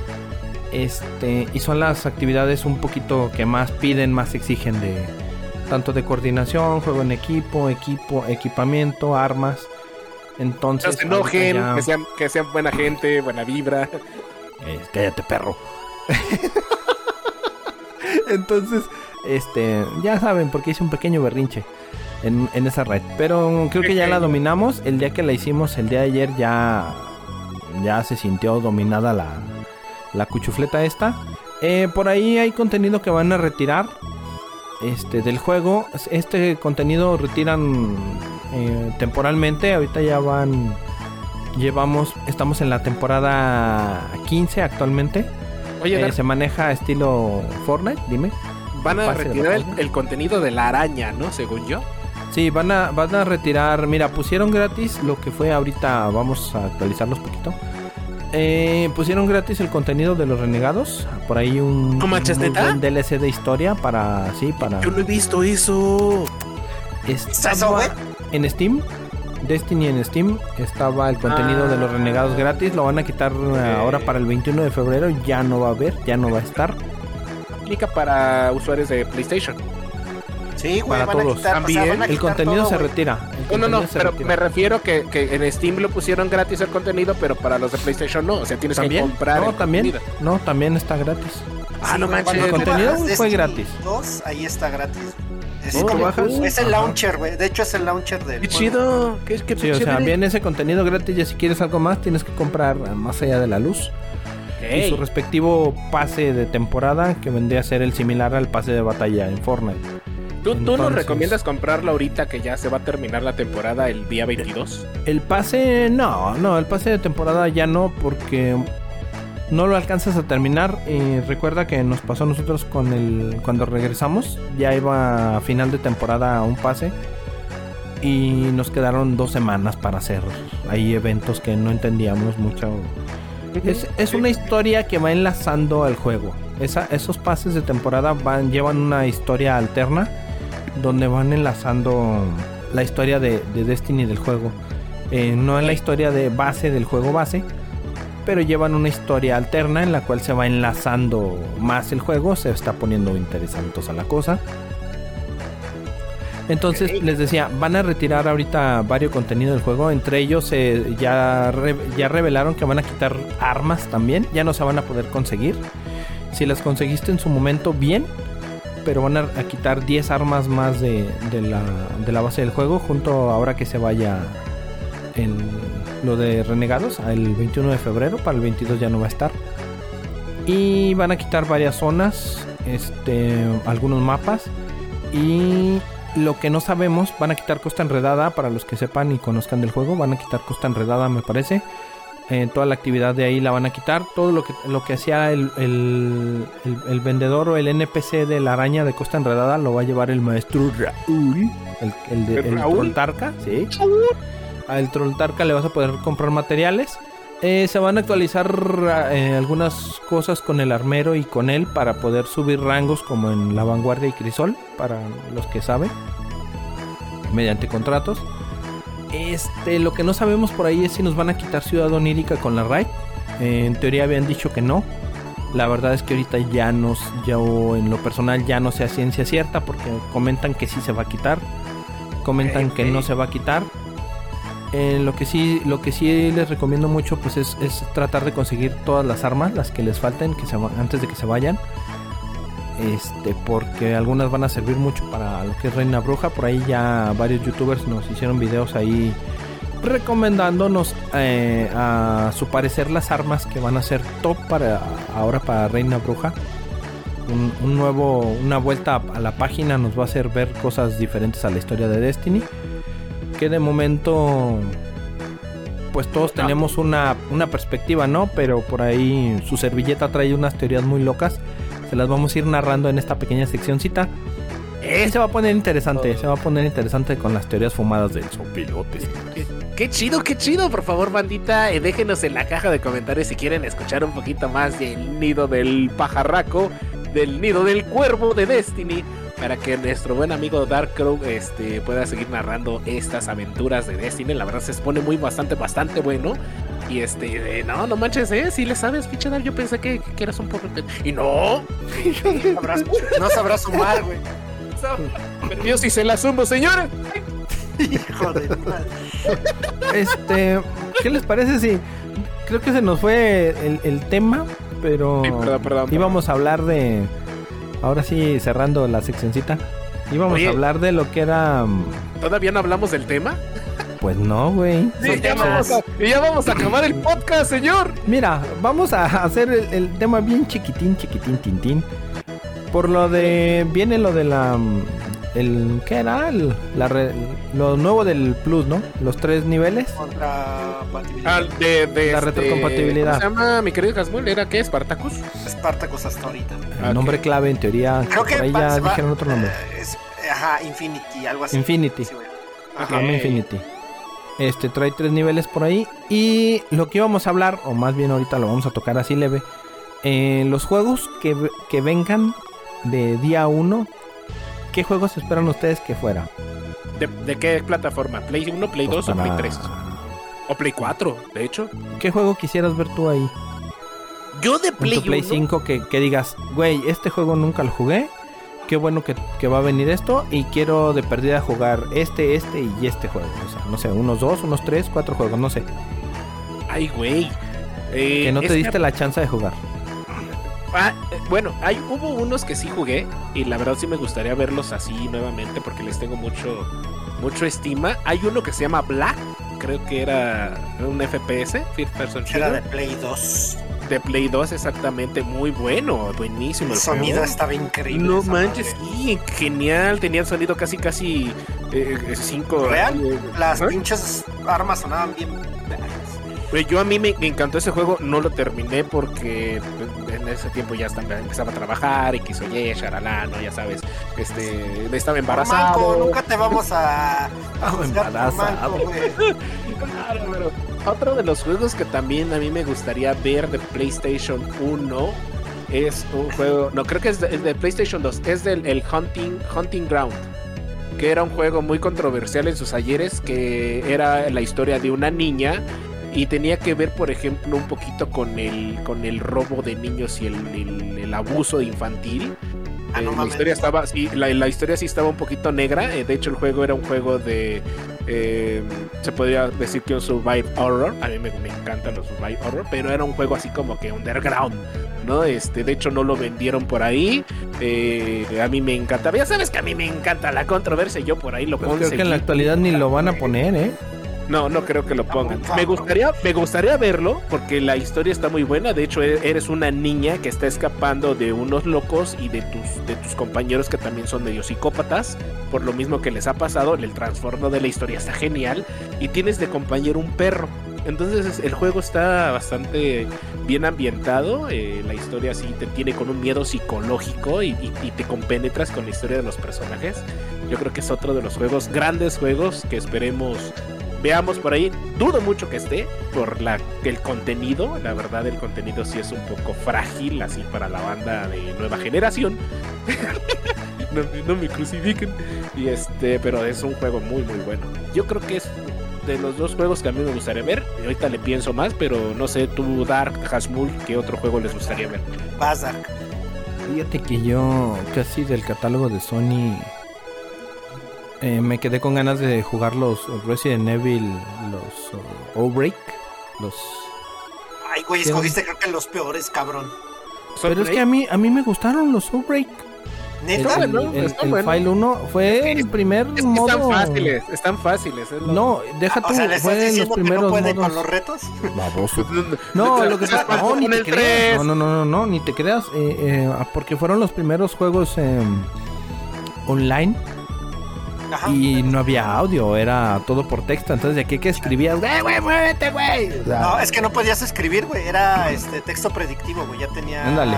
Este, y son las actividades un poquito que más piden, más exigen de tanto de coordinación, juego en equipo, equipo, equipamiento, armas. No Entonces, se enojen, ahorita ya- que sean, que sean buena gente, buena vibra. eh, cállate, perro. *laughs* Entonces, este, ya saben, porque hice un pequeño berrinche en, en esa red. Pero creo que ya la dominamos. El día que la hicimos, el día de ayer, ya, ya se sintió dominada la, la cuchufleta esta. Eh, por ahí hay contenido que van a retirar este, del juego. Este contenido retiran eh, temporalmente. Ahorita ya van. Llevamos. Estamos en la temporada 15 actualmente. Oye, Eh, se maneja estilo Fortnite, dime. van a retirar el, el contenido de la araña, ¿no? Según yo. Sí, van a, van a retirar. Mira, pusieron gratis lo que fue ahorita. Vamos a actualizarlos poquito. Eh, pusieron gratis el contenido de los renegados. Por ahí un, ¿No manches, muy neta? buen DLC de historia para. Sí, para. Yo no he visto eso. Estaba en Steam. Destiny en Steam. Estaba el contenido de los Ah. renegados gratis. Lo van a quitar eh, ahora para el 21 de febrero. Ya no va a haber, ya no va a estar. Aplica para usuarios de PlayStation. Sí, güey, Para van a todos. quitar, o sea, También van a El contenido todo, se güey. retira. el No, no, no, pero retira. me refiero que, que en Steam lo pusieron gratis el contenido, pero para los de PlayStation no. O sea, tienes que ¿También? comprar. No, el también. contenido. No, también está gratis. Ah, no güey, manches. El contenido fue gratis. 2, ahí está gratis. Es, Oh, como- bajas. es el launcher, güey. De hecho, es el launcher del Qué juego. chido. Qué, qué Sí, o sea, viene ese contenido gratis y si quieres algo más tienes que comprar más allá de la luz. y su respectivo pase de temporada que vendría a ser el similar al pase de batalla en Fortnite. ¿Tú, ¿Tú, nos recomiendas comprarlo ahorita que ya se va a terminar la temporada el día 22? El pase, no, no, el pase de temporada ya no, porque no lo alcanzas a terminar. Y recuerda que nos pasó a nosotros con el. Cuando regresamos, ya iba a final de temporada un pase. Y nos quedaron dos semanas para hacer ahí eventos que no entendíamos mucho. Es, es una historia que va enlazando al juego. Esa, esos pases de temporada van, llevan una historia alterna donde van enlazando la historia de, de Destiny del juego. Eh, no en la historia de base del juego base, pero llevan una historia alterna en la cual se va enlazando más el juego, se está poniendo interesante a la cosa. Entonces les decía, van a retirar ahorita varios contenidos del juego. Entre ellos eh, ya, ya revelaron que van a quitar armas también. Ya no se van a poder conseguir. Si las conseguiste en su momento, bien. Pero van a, quitar 10 armas más de, la, base del juego. Junto ahora que se vaya lo de Renegados. El 21 de febrero. Para el 22 ya no va a estar. Y van a quitar varias zonas. Este, algunos mapas. Y lo que no sabemos, van a quitar Costa Enredada para los que sepan y conozcan del juego. Van a quitar Costa Enredada, me parece. Eh, toda la actividad de ahí la van a quitar. Todo lo que, lo que hacía el, el, vendedor o el NPC de la araña de Costa Enredada lo va a llevar el maestro Raúl. El, de, el Trolltarca, sí. Al Trolltarca le vas a poder comprar materiales. Eh, se van a actualizar eh, algunas cosas con el armero y con él para poder subir rangos como en la vanguardia y crisol, para los que saben, mediante contratos. Este, lo que no sabemos por ahí es si nos van a quitar Ciudad Onírica con la raid. Eh, en teoría habían dicho que no. La verdad es que ahorita ya nos, ya en lo personal ya no sea ciencia cierta porque comentan que sí se va a quitar, comentan que no se va a quitar eh, lo que sí, lo que sí les recomiendo mucho pues es, tratar de conseguir todas las armas, las que les falten, que se, antes de que se vayan. Este, porque algunas van a servir mucho para lo que es Reina Bruja. Por ahí ya varios youtubers nos hicieron videos ahí recomendándonos eh, a su parecer las armas que van a ser top para ahora para Reina Bruja. un, nuevo, una vuelta a la página nos va a hacer ver cosas diferentes a la historia de Destiny que de momento pues todos tenemos una, una perspectiva, ¿no? Pero por ahí su servilleta trae unas teorías muy locas. Se las vamos a ir narrando en esta pequeña seccióncita. Eh, se va a poner interesante, se va a poner interesante con las teorías fumadas del sopilote. Qué, chido, qué chido. Por favor, bandita, eh, déjenos en la caja de comentarios si quieren escuchar un poquito más del nido del pajarraco, del nido del cuervo de Destiny para que nuestro buen amigo Darkrow este, pueda seguir narrando estas aventuras de Destiny. La verdad se expone muy bastante, bastante bueno. Y este, no, no manches, ¿eh? Si le sabes, pinche Dark, yo pensé que, que eras un poco... Y no. *laughs* no sabrás sumar, güey. Pero yo sí se la sumo, señores. Hijo de madre. Este, ¿qué les parece si... Creo que se nos fue el, el tema, pero... perdón, perdón. Íbamos a hablar de ahora sí, cerrando la seccioncita. Íbamos a hablar de lo que era. Mm, ¿Todavía no hablamos del tema? Pues no, güey. Sí, ya, vamos a, ya vamos a acabar el podcast, señor. Mira, vamos a hacer el, tema bien chiquitín, chiquitín, tintín. Por lo de. Viene lo de la. Mm, el ¿Qué era? la lo nuevo del Plus, ¿no? Los tres niveles. Contrapatibilidad. Ah, de, de la este, retrocompatibilidad. ¿Cómo se llama, mi querido Hasmuel? ¿Era qué? ¿Spartacus? Spartacus hasta ahorita. El nombre clave, en teoría. Creo que por ahí ya dijeron otro nombre. Eh, ajá, Infinity, algo así. Infinity. ajá. Infinity. Este trae tres niveles por ahí. Y lo que íbamos a hablar, o más bien ahorita lo vamos a tocar así leve. Eh, los juegos que, que vengan de día 1 ¿Qué juegos esperan ustedes que fuera? ¿De, qué plataforma? ¿Play 1, Play 2 o Play 3? O Play 4, de hecho. ¿Qué juego quisieras ver tú ahí? Yo de Play, Play 5 que, que, digas, güey, este juego nunca lo jugué. Qué bueno que, que, va a venir esto. Y quiero de perdida jugar este, este y este juego. O sea, no sé, unos dos, unos tres, cuatro juegos, no sé. Ay, güey. que no te diste la chance de jugar. Ah, eh, bueno, hay, hubo unos que sí jugué y la verdad sí me gustaría verlos así nuevamente porque les tengo mucho, mucho estima. Hay uno que se llama Black, creo que era un FPS, First Person Era de Play 2. De Play 2, exactamente, muy bueno, buenísimo. El el sonido juego. estaba increíble. No manches, sí, genial, tenía sonido casi, casi 5. ¿Real? Las pinches armas sonaban bien. Yo a mí me, encantó ese juego, no lo terminé porque en ese tiempo ya estaba, empezaba a trabajar y quiso oye, sharalá, no, ya sabes, este, estaba embarazado. Manco, nunca te vamos a, *laughs* a embarazado. manco. *laughs* Claro, pero otro de los juegos que también a mí me gustaría ver de PlayStation 1 es un juego, no creo que es de, es de PlayStation 2, es del el Hunting, Hunting Ground, que era un juego muy controversial en sus ayeres, que era la historia de una niña y tenía que ver, por ejemplo, un poquito con el, con el robo de niños y el, el- el abuso infantil. Ah, Eh, no la historia estaba, sí, la, la historia sí estaba un poquito negra. eh, de hecho, el juego era un juego de, eh, se podría decir que un survive horror. A mí me, me encantan los survive horror, pero era un juego así como que underground, ¿no? Este, de hecho, no lo vendieron por ahí. eh, a mí me encantaba. Ya sabes que a mí me encanta la controversia. Yo por ahí lo Pues creo que en la actualidad ni lo van a poner, ¿eh? No, no creo que lo pongan. Me gustaría, me gustaría verlo porque la historia está muy buena. De hecho, e- eres una niña que está escapando de unos locos y de tus, de tus compañeros que también son medio psicópatas. Por lo mismo que les ha pasado, el trasfondo de la historia está genial. Y tienes de compañero un perro. Entonces es- el juego está bastante bien ambientado. eh, la historia sí te tiene con un miedo psicológico y, y- y te compenetras con la historia de los personajes. Yo creo que es otro de los juegos, grandes juegos que esperemos veamos por ahí. Dudo mucho que esté por la, el contenido. La verdad, el contenido sí es un poco frágil, así para la banda de nueva generación. *laughs* no, no me crucifiquen. Y este, pero es un juego muy, muy bueno. Yo creo que es de los dos juegos que a mí me gustaría ver. Y ahorita le pienso más, pero no sé, tú, Dark, Hasmul, ¿qué otro juego les gustaría ver? Vas, Dark. Fíjate que yo casi del catálogo de Sony eh, me quedé con ganas de jugar los Resident Evil, los uh, Outbreak, los... Ay, güey, escogiste creo que los peores, cabrón. Pero es que a mí, a mí me gustaron los Outbreak. El, ¿Neta? El, el- está el bueno. File 1 fue el primer Es que modo... están fáciles, están fáciles. es lo- No, deja tú, O sea, ¿le estás fue los no primeros puede modos... con los retos? Baboso. *laughs* No, lo que pasa no, ni te creas. No, no, no, no, no, ni te creas. eh, eh, porque fueron los primeros juegos em, online Ajá. y no había audio, era todo por texto. Entonces, de aquí que escribías, güey, güey, muévete, güey. O sea, No, es que no podías escribir, güey. Era este texto predictivo, güey. Ya tenía Ándale.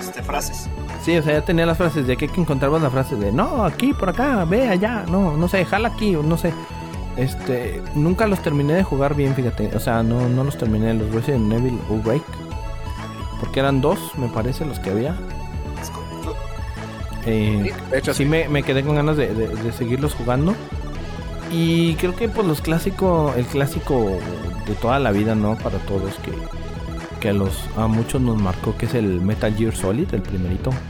este, frases. Sí, o sea, ya tenía las frases de aquí que encontrabas la frase de no, aquí, por acá, ve allá, no, no sé, jala aquí, o no sé. Este, nunca los terminé de jugar bien, fíjate. O sea, no, no los terminé, los Resident Evil Outbreak. Porque eran dos, me parece, los que había. Eh, De hecho, sí me, me quedé con ganas de, de- de seguirlos jugando. Y creo que pues los clásicos, el clásico de toda la vida, ¿no? Para todos que, que a los a muchos nos marcó, que es el Metal Gear Solid, el primerito.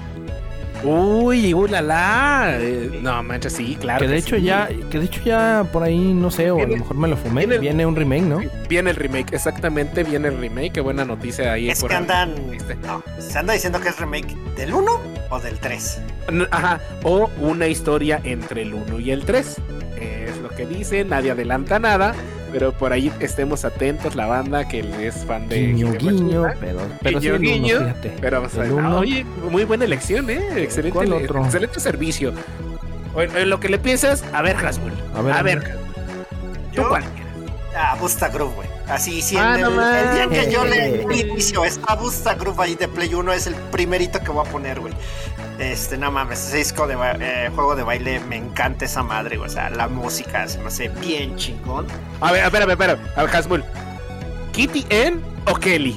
Uy, ulala. Eh, no, manches, sí, claro. que de que hecho sí. ya, que de hecho ya por ahí, no sé, o a lo mejor me lo fumé, viene- viene un remake, ¿no? Viene el remake, exactamente, viene el remake. Qué buena noticia ahí. Es por que andan. ¿Viste? No, se anda diciendo que es remake del 1 o del 3. N- Ajá, o una historia entre el 1 y el 3. Es lo que dice, nadie adelanta nada. Pero por ahí estemos atentos, la banda que es fan de Guiño, guiño, pero, pero sí Guiño, el uno, guiño, fíjate. Pero vamos a ver, uno. oye, muy buena elección, ¿eh? Excelente, ¿Cuál otro? excelente servicio. En, lo que le piensas, a ver, Hasbull. A ver, A ver. ¿tú Yo- cuál? Ah, Busta Groove, güey. Así, si Ah, no el, día que yo le inicio está Busta Groove ahí de Play 1 es el primerito que voy a poner, güey. Este, no mames, ese disco de eh, juego de baile me encanta esa madre. O sea, la música se me hace bien chingón. A ver, espera, espera, a ver. ¿Kitty N o Kelly?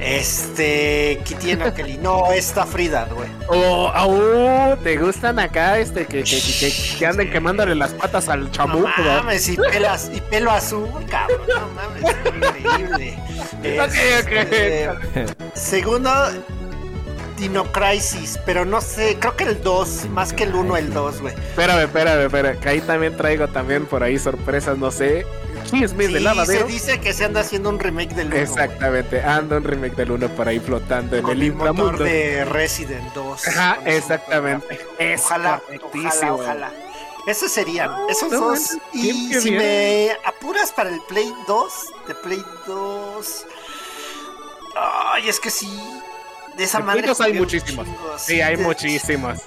Este, Kitty en Kelly. No, está Frida, güey. O, oh, ¿te gustan acá este que, que, que, que anden quemándole las patas al No chamuco? ¿verdad? mames, y, pelas, y pelo azul, cabrón. No mames, increíble. *laughs* Ok, ok. Este, Segundo, Dino Crisis, pero no sé, creo que el 2, Dino más que el 1, el Crisis. 2, güey. Espérame, espérame, espérame. Que ahí también traigo también por ahí sorpresas, no sé. Chismes Sí, de se lavadero. dice que se anda haciendo un remake del 1. Exactamente, anda un remake del 1 por ahí flotando en Con el el motor inframundo. de Resident 2. Ajá, exactamente. Es Ojalá, ojalá, ojalá. Esos serían, esos no, dos. Y bien, si bien. me apuras para el Play 2, de Play 2. Ay, es que sí. De esa madre. hay muchísimos. Sí, hay de- muchísimas.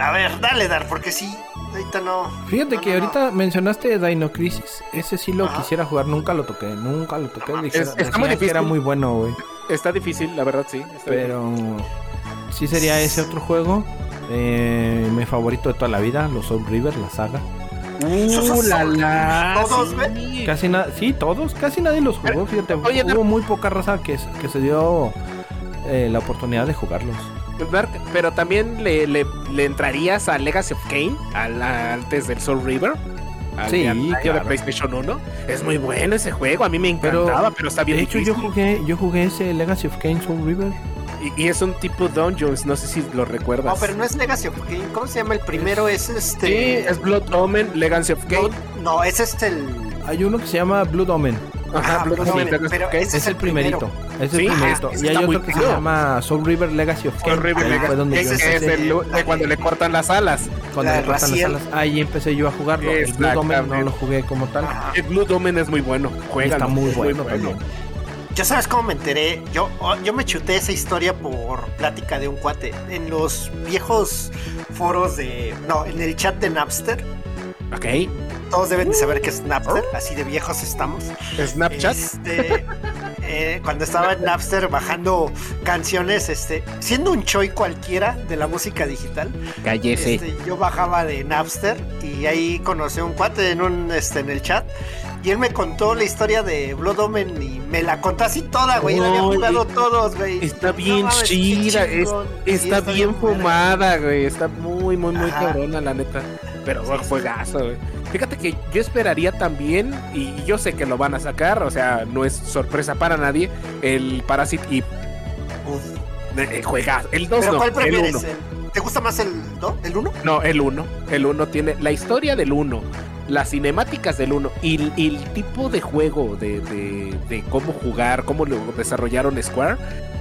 A ver, dale, Dar, porque sí. Ahorita no. Fíjate no, que no, no. ahorita mencionaste Dino Crisis. Ese sí lo Ajá. quisiera jugar, nunca lo toqué, nunca lo toqué. Dijera- está muy difícil. era muy bueno, güey. Está difícil, la verdad, sí. está Pero sí sería ese otro juego. Eh, mi favorito de toda la vida, los Soul River, la saga. ¡Uh, la, la! Todos, sí. Casi nada, sí, todos, casi nadie los jugó, fíjate. oye, Hubo muy poca raza que, que se dio eh, la oportunidad de jugarlos. Dark, pero también le, le, le entrarías a Legacy of Kane al- antes del Soul River. Al Sí, de. PlayStation 1. Es muy bueno ese juego, a mí me encantaba, pero, está bien De hecho, yo jugué, yo jugué ese Legacy of Kane Soul River. Y, y es un tipo Dungeons, no sé si lo recuerdas. No, pero no es Legacy of Kane. ¿Cómo se llama el primero? Es Sí, este. es Blood Omen, Legacy of Kane. No, no, es este el. Hay uno que se llama Blood Omen. Ajá, Blood pero Kane. ese Es el primerito. Es el Sí, primerito. ese Y hay otro que se llama Soul River Legacy of. Soul River Legacy. fue donde Ese es el de cuando le cortan las alas. Cuando le cortan las alas. Ahí empecé yo a jugarlo. El Blood Omen no lo jugué como tal. Ajá. El Blood Omen es muy bueno. Juega. Está muy bueno también. Yo sabes cómo me enteré. Yo, oh, yo me chuté esa historia por plática de un cuate. En los viejos foros de. No, en el chat de Napster. Ok. Todos deben de saber que es Napster. Así de viejos estamos. Snapchat. Este, eh, cuando estaba en Napster bajando canciones, este, siendo un choy cualquiera de la música digital, Cállese. este, yo bajaba de Napster y ahí conocí a un cuate en un este en el chat y él me contó la historia de Blood Omen y me la contó así toda, güey. La había todos, güey. Está No bien chida, es- chingón. Sí, Está bien fumada, güey. Está muy, muy, muy cabrona, la neta. Pero güey, juegazo, güey. Fíjate que yo esperaría también, y yo sé que lo van a sacar, o sea, no es sorpresa para nadie, el Parasite y el juegazo. El 2 ¿Pero no, cuál el prefieres? 1. ¿El- ¿Te gusta más el 2? ¿El 1? No, el 1. El 1 tiene la historia del 1, las cinemáticas del 1 y, y el tipo de juego de, de, de cómo jugar, cómo lo desarrollaron Square.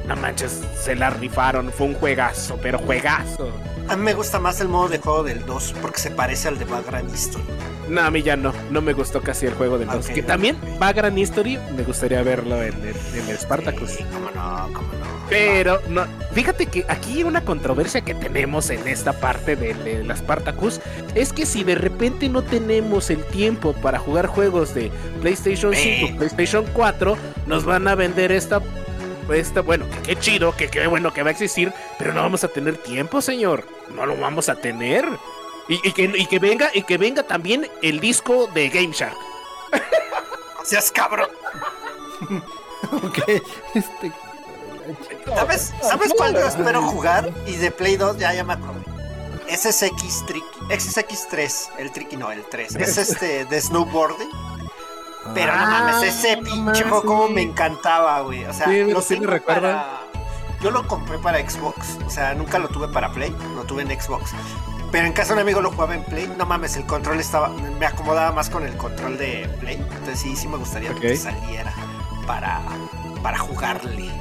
No manches, se la rifaron. Fue un juegazo, pero juegazo. A mí me gusta más el modo de juego del 2 porque se parece al de Background History. No, a mí ya no. No me gustó casi el juego del 2. Ok, que también Gran History. Me gustaría verlo en en el Spartacus. Sí, cómo no, cómo no. Pero no, fíjate que aquí una controversia que tenemos en esta parte de, de la Spartacus es que si de repente no tenemos el tiempo para jugar juegos de PlayStation 5, Eh. PlayStation 4, nos van a vender esta, esta bueno, que qué chido, que qué bueno que va a existir, pero no vamos a tener tiempo, señor. No lo vamos a tener. Y, y que, y que venga, y que venga también el disco de Game Shark. Seas cabrón. *laughs* Ok, este. *laughs* ¿Sabes, ¿sabes cuál yo espero jugar? Y de Play 2 ya, ya me acordé. SSX Tricky. SSX3. El Tricky no, el 3. Es este de snowboarding. Pero no Ah, mames, ese pinche juego como me encantaba, güey. O sea, Sí, lo sí me recuerda. para- Yo lo compré para Xbox. O sea, nunca lo tuve para Play. Lo tuve en Xbox. Pero en casa de un amigo lo jugaba en Play. No mames, el control estaba. Me acomodaba más con el control de Play. Entonces sí, sí me gustaría Ok. que saliera para, para jugarle.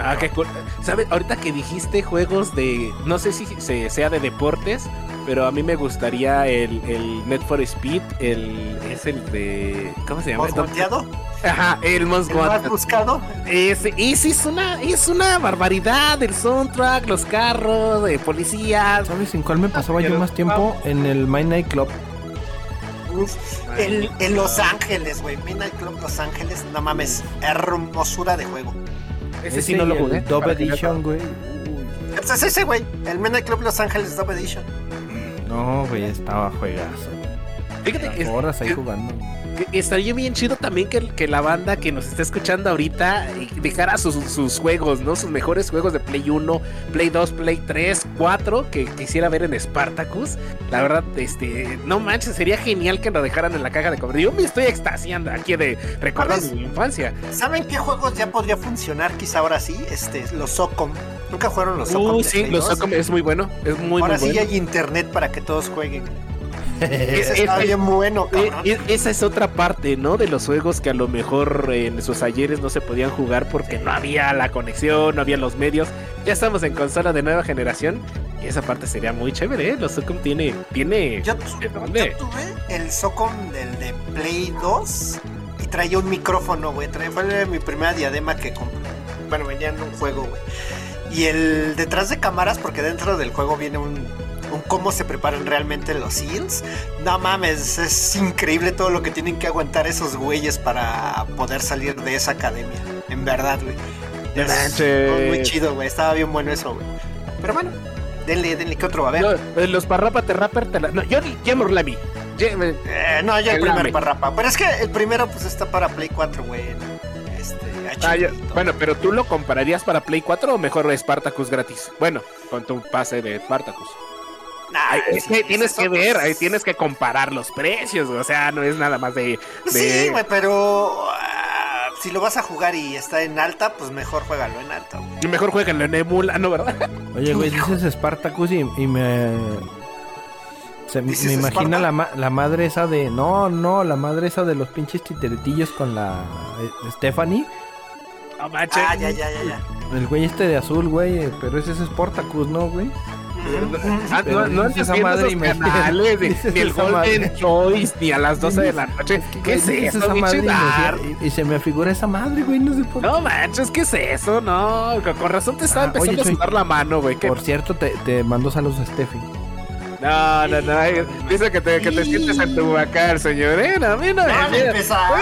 Ah, qué cool. ¿Sabes? Ahorita que dijiste juegos de. No sé si se- sea de deportes, pero a mí me gustaría el, el Net for Speed. El, es el de. ¿Cómo se llama? ¿Hemos volteado? Ajá, el Most ¿El más buscado? Ese, ese es una, es una barbaridad. El soundtrack, los carros, de policías. ¿Sabes en cuál me pasaba yo más tiempo? En el My Night Club. Uf, el- en Los Ángeles, güey. Midnight Club Los Ángeles. No mames, hermosura de juego. Ese sí no lo el jugué. Para que Edition, güey. Pues es ese, güey. El Midnight Club Los Ángeles Dub Edition. No, güey, estaba juegazo. Fíjate, es- horas ahí jugando. Estaría bien chido también que, que la banda que nos está escuchando ahorita eh, dejara sus, sus juegos, ¿no? Sus mejores juegos de Play 1, Play 2, Play 3, 4 que quisiera ver en Spartacus. La verdad, este, no manches, sería genial que lo dejaran en la caja de comentarios. Yo me estoy extasiando aquí de ¿Sabes? mi infancia. ¿Saben qué juegos ya podría funcionar quizá ahora sí? Este, los Socom. Nunca fueron los Socom. De sí, los 2? Socom es muy bueno, es muy, ahora muy sí bueno. hay internet para que todos jueguen. Es- *laughs* Ese está es- bien bueno, cabrón. eh, esa es otra parte, ¿no? De los juegos que a lo mejor en sus ayeres no se podían jugar porque no había la conexión, no había los medios. Ya estamos en consola de nueva generación y esa parte sería muy chévere, ¿eh? Los Sucum tiene, tiene... Yo, ¿De dónde? yo tuve el Socom del de Play 2 y traía un micrófono, güey. Traía- Fue mi primera diadema que compré. bueno, venía en un juego, güey. Y el detrás de cámaras, porque dentro del juego viene un, un cómo se preparan realmente los SEALs. No mames, es increíble todo lo que tienen que aguantar esos güeyes para poder salir de esa academia. En verdad, güey. Es muy, chido, güey. Estaba bien bueno eso, güey. Pero bueno, denle, denle, ¿qué otro va a haber? No, los parrápate rapper te la... No, yo ni Jemor Lamy. Jem- Eh, no, ya el primer parrapa. Pero es que el primero, pues está para Play 4, güey. Este, Ah, yo- HD y todo. bueno, pero tú lo comprarías para Play 4 o mejor Spartacus gratis. Bueno, con tu pase de Spartacus. Nah, Ay, es sí, que tienes eso, que ver, ahí tienes que comparar los precios, o sea, no es nada más de... de- Sí, güey, pero ah, si lo vas a jugar y está en alta, pues mejor juégalo en alta. güey. Mejor jueguenlo en emula, ¿no, verdad? Oye, güey, dices Spartacus y, y me. Se, me ¿Dices imagina la, ma- la madre esa de. No, no, la madre esa de los pinches titeretillos con la eh, Stephanie. Manches. Ah, ya, ya, ya, ya. El güey este de azul, güey. Pero ese es Spartacus, ¿no, güey? Ah, no, no andes esa madre esos canales, de- dices ni el esa Golden. Choice, ni a las 12 de la noche. ¿Qué es eso, esa madre pinche y, y- se me figura esa madre, güey. No sé por No manches, ¿qué es eso? No, con con razón te estaba Ah, empezando oye, a sudar la mano, güey. ¿qué? Por cierto, te, te mando saludos a Steffi. No, no, no. Dice que te, que te sientes en tu vacar, señor. Eh, no, a mí no me Voy a empezar.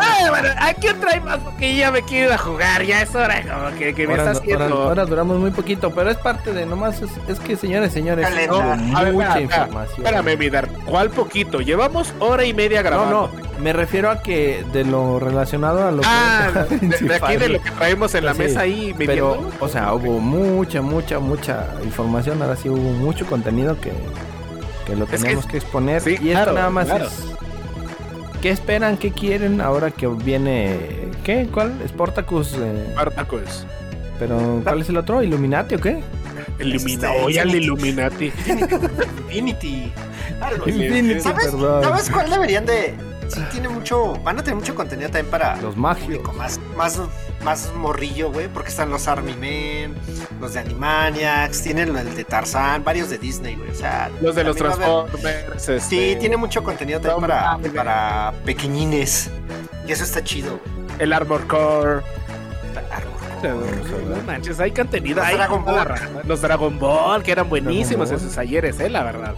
Ay, bueno, ¿a quién trae más? Porque ya me quiero ir a jugar. Ya es hora como que, que me Ahora, está haciendo. ahora- ahora duramos muy poquito, pero es parte de nomás. Es, es que, señores, señores, A ver, mucha espera, espera, información. Espérame, Midar. ¿Cuál poquito? Llevamos hora y media No, grabando. no, me refiero a que de lo relacionado a lo Ah, que. *laughs* de, de aquí de lo que traemos en la Sí, mesa ahí Pero, o sea, hubo mucha, mucha, mucha información. Ahora sí hubo mucho contenido que, que lo tenemos que, exponer. sí, y esto claro, nada más claro. es. ¿Qué esperan? ¿Qué quieren ahora que viene. ¿Qué? ¿Cuál? Sportacus. eh, Spartacus. pero, ¿cuál es el otro? ¿Illuminati o qué? Illuminati. Este, Oye, al Infinity. Illuminati. Infinity. *laughs* Algo así. Infinity, ¿Sabes, perdón. ¿Sabes cuál deberían de.? Sí, tiene mucho. Van a tener mucho contenido también para. Los magios. más, más, más morrillo, güey, porque están los Army Men, los de Animaniacs, tienen el de Tarzán, varios de Disney, güey. O sea, Los de los Transformers. este, Sí, tiene mucho contenido también para, pequeñines. Y eso está chido, güey. El Armor Core. Armor No manches, hay contenido. Los hay Dragon Ball. Los Dragon Ball, que eran buenísimos Ball. en sus ayeres, eh, la verdad.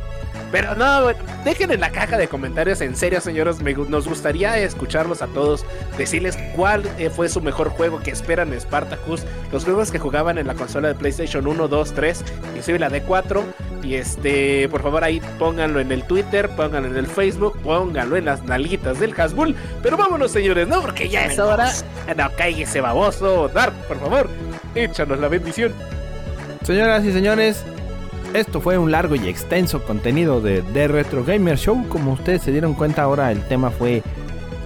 Pero no, dejen en la caja de comentarios, en serio, señores, me nos gustaría escucharlos a todos, decirles cuál eh, fue su mejor juego que esperan en Spartacus, los juegos que jugaban en la consola de PlayStation 1, 2, 3, inclusive la D4, y este, por favor ahí pónganlo en el Twitter, pónganlo en el Facebook, pónganlo en las nalguitas del Hasbull, pero vámonos señores, ¿no? Porque ya es hora, no, cállese baboso, Dark, por favor, échanos la bendición. Señoras y señores, esto fue un largo y extenso contenido de The Retro Gamer Show. Como ustedes se dieron cuenta, ahora el tema fue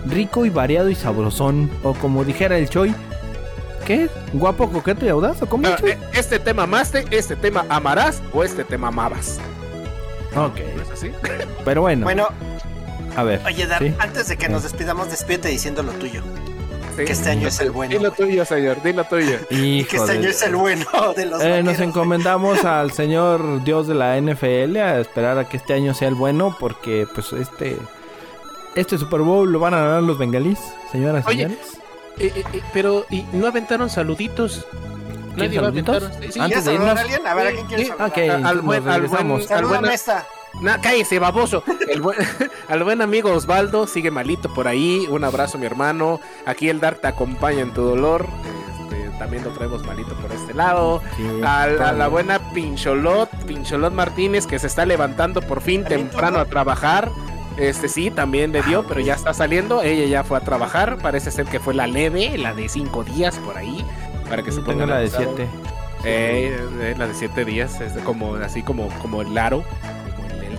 rico y variado y sabrosón. O como dijera el Choi, ¿qué? ¿Guapo, coqueto y audaz? ¿O cómo? Ah, Chuy? eh, este tema amaste, este tema amarás o este tema amabas. ok, ¿No es así? pero bueno, Bueno, a ver. oye, Dar, ¿sí? antes de que nos despidamos, despídete diciendo lo tuyo. Sí. Que este año es el bueno. Dilo tuyo, señor, dilo tuyo. *laughs* Que este de- año es el bueno de los Eh, nos encomendamos al señor Dios de la NFL a esperar a que este año sea el bueno porque pues este este Super Bowl lo van a ganar los bengalís, señoras y Oye, señores. Eh, eh, eh, pero, ¿y no aventaron saluditos? ¿Quién, va a aventar- Sí, sí, Antes ¿Quieres de irnos- a alguien? A ver, ¿a quién quieres saludar? Ok, al buen- al buen- al buen- Na- cállese, baboso. El buen- *laughs* al buen amigo Osvaldo sigue malito por ahí. Un abrazo, mi hermano. Aquí el Dark te acompaña en tu dolor. Este, también lo traemos malito por este lado. A la, buena Pincholot, Pincholot Martínez, que se está levantando por fin ¿También temprano a trabajar. Este sí, también le dio, pero ya está saliendo. Ella ya fue a trabajar. Parece ser que fue la leve, la de cinco días por ahí. Para que Yo se pongan la de. 7. Eh, eh, la de siete días, es como así como, como el aro.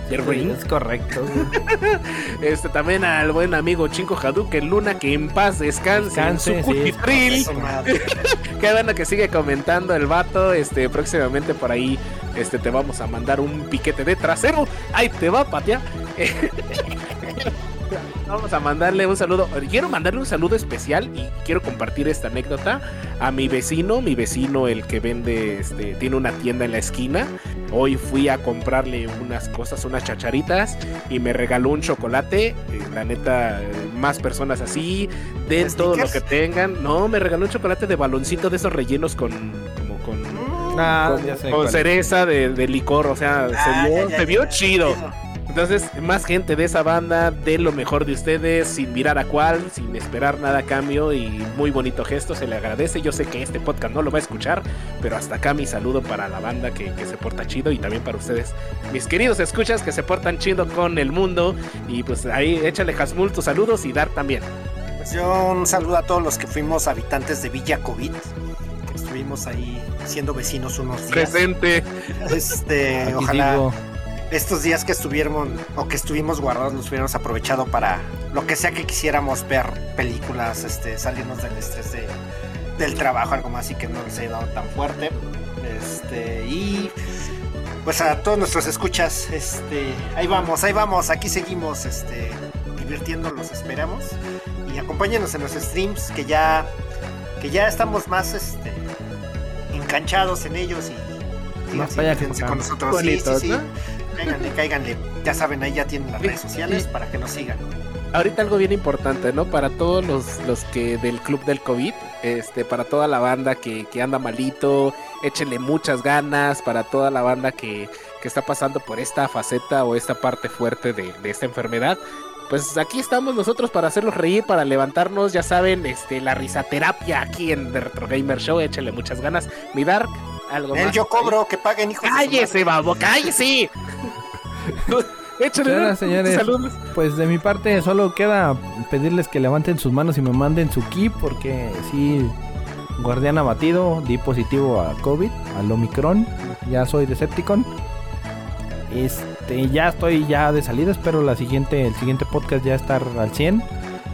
The Ring. Es correcto. *laughs* Este también al buen amigo Chinko Hadouken Luna, que en paz descanse, Descanse, en su sí. madre. *laughs* Qué bueno que sigue comentando el vato. Este, próximamente por ahí este, te vamos a mandar un piquete de trasero. Ahí te va, patea. *laughs* Vamos a mandarle un saludo. Quiero mandarle un saludo especial y quiero compartir esta anécdota a mi vecino, mi vecino el que vende, este, tiene una tienda en la esquina. Hoy fui a comprarle unas cosas, unas chacharitas y me regaló un chocolate. Eh, la neta, más personas así, den todo lo que tengan. No, me regaló un chocolate de baloncito de esos rellenos con como con Ah, con, cereza de, de licor, o sea, Ah, se vio, ya, ya, se vio ya. chido. Entonces, más gente de esa banda, de lo mejor de ustedes, sin mirar a cuál, sin esperar nada a cambio y muy bonito gesto, se le agradece. Yo sé que este podcast no lo va a escuchar, pero hasta acá mi saludo para la banda que, que se porta chido y también para ustedes, mis queridos escuchas que se portan chido con el mundo. Y pues ahí échale Hasmul tus saludos y Dar también. Pues yo un saludo a todos los que fuimos habitantes de Villa COVID. que Estuvimos ahí siendo vecinos unos días. Presente. Este, Aquí ojalá. Estos días que estuvieron o que estuvimos guardados los hubiéramos aprovechado para lo que sea que quisiéramos ver películas, este, salirnos del estrés de- del trabajo, algo más y que no les haya dado tan fuerte. Este, y pues a todos nuestros escuchas, este, ahí vamos, ahí vamos, aquí seguimos, este, divirtiéndonos, esperamos. Y acompáñenos en los streams que ya, que ya estamos más, este, enganchados en ellos y Más para allá divirtiéndose para con nosotros. Sí, Bonitos, sí, sí. ¿no? Cáiganle, cáiganle. Ya saben, ahí ya tienen las redes sociales para que nos sigan. Ahorita algo bien importante, ¿no? Para todos los, los que del club del COVID, este, para toda la banda que, que anda malito, échenle muchas ganas, para toda la banda que, que está pasando por esta faceta o esta parte fuerte de, de esta enfermedad. Pues aquí estamos nosotros para hacerlos reír, para levantarnos, ya saben, este, la risaterapia aquí en The Retro Gamer Show, échenle muchas ganas. Mi Dark, algo Él más. yo cobro, que paguen, hijos de Cállese, madre. babo, cállese. *laughs* Échale Señoras, señores. saludos. Pues de mi parte solo queda pedirles que levanten sus manos y me manden su key porque sí, guardián abatido, di positivo a COVID, al Omicron, ya soy Decepticon. Este, ya estoy ya de salida, espero la siguiente, el siguiente podcast ya estar al 100.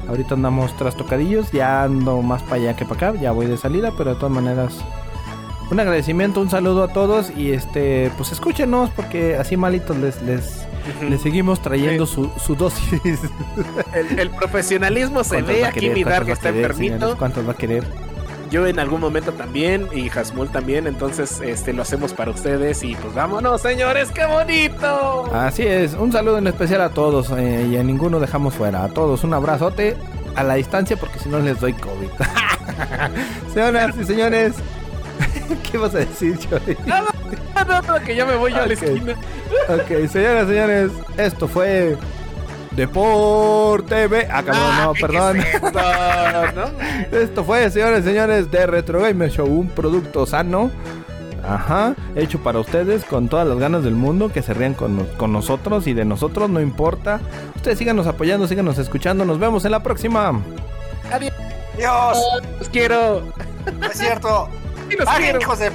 Ahorita andamos tras tocadillos, ya ando más para allá que para acá, ya voy de salida, pero de todas maneras un agradecimiento, un saludo a todos y este, pues escúchenos porque así malitos les les, les seguimos trayendo su, su dosis. El, el profesionalismo se ¿Cuántos ve aquí, querer? mi ¿Cuántos Dark está querer, enfermito. señores? ¿Cuántos va a querer? Yo en algún momento también, y Hasmul también, entonces este lo hacemos para ustedes y pues vámonos, señores, qué bonito. Así es, un saludo en especial a todos eh, y a ninguno dejamos fuera. A todos un abrazote a la distancia porque si no les doy COVID. *laughs* Señoras y señores, *laughs* ¿qué vas a decir, Joey? No, no, no, que ya me voy yo a la Ok. esquina. Ok, señoras y señores, esto fue Deporte B. Ah, cabrón, no, ¿qué perdón. es esto? *laughs* ¿No? Esto fue, señores y señores, de Retro Gamer Show, un producto sano. Ajá, hecho para ustedes con todas las ganas del mundo, que se rían con, con nosotros y de nosotros, no importa. Ustedes síganos apoyando, síganos escuchando. Nos vemos en la próxima. Adiós, Dios, los quiero. no es cierto. Paguen, hijos de.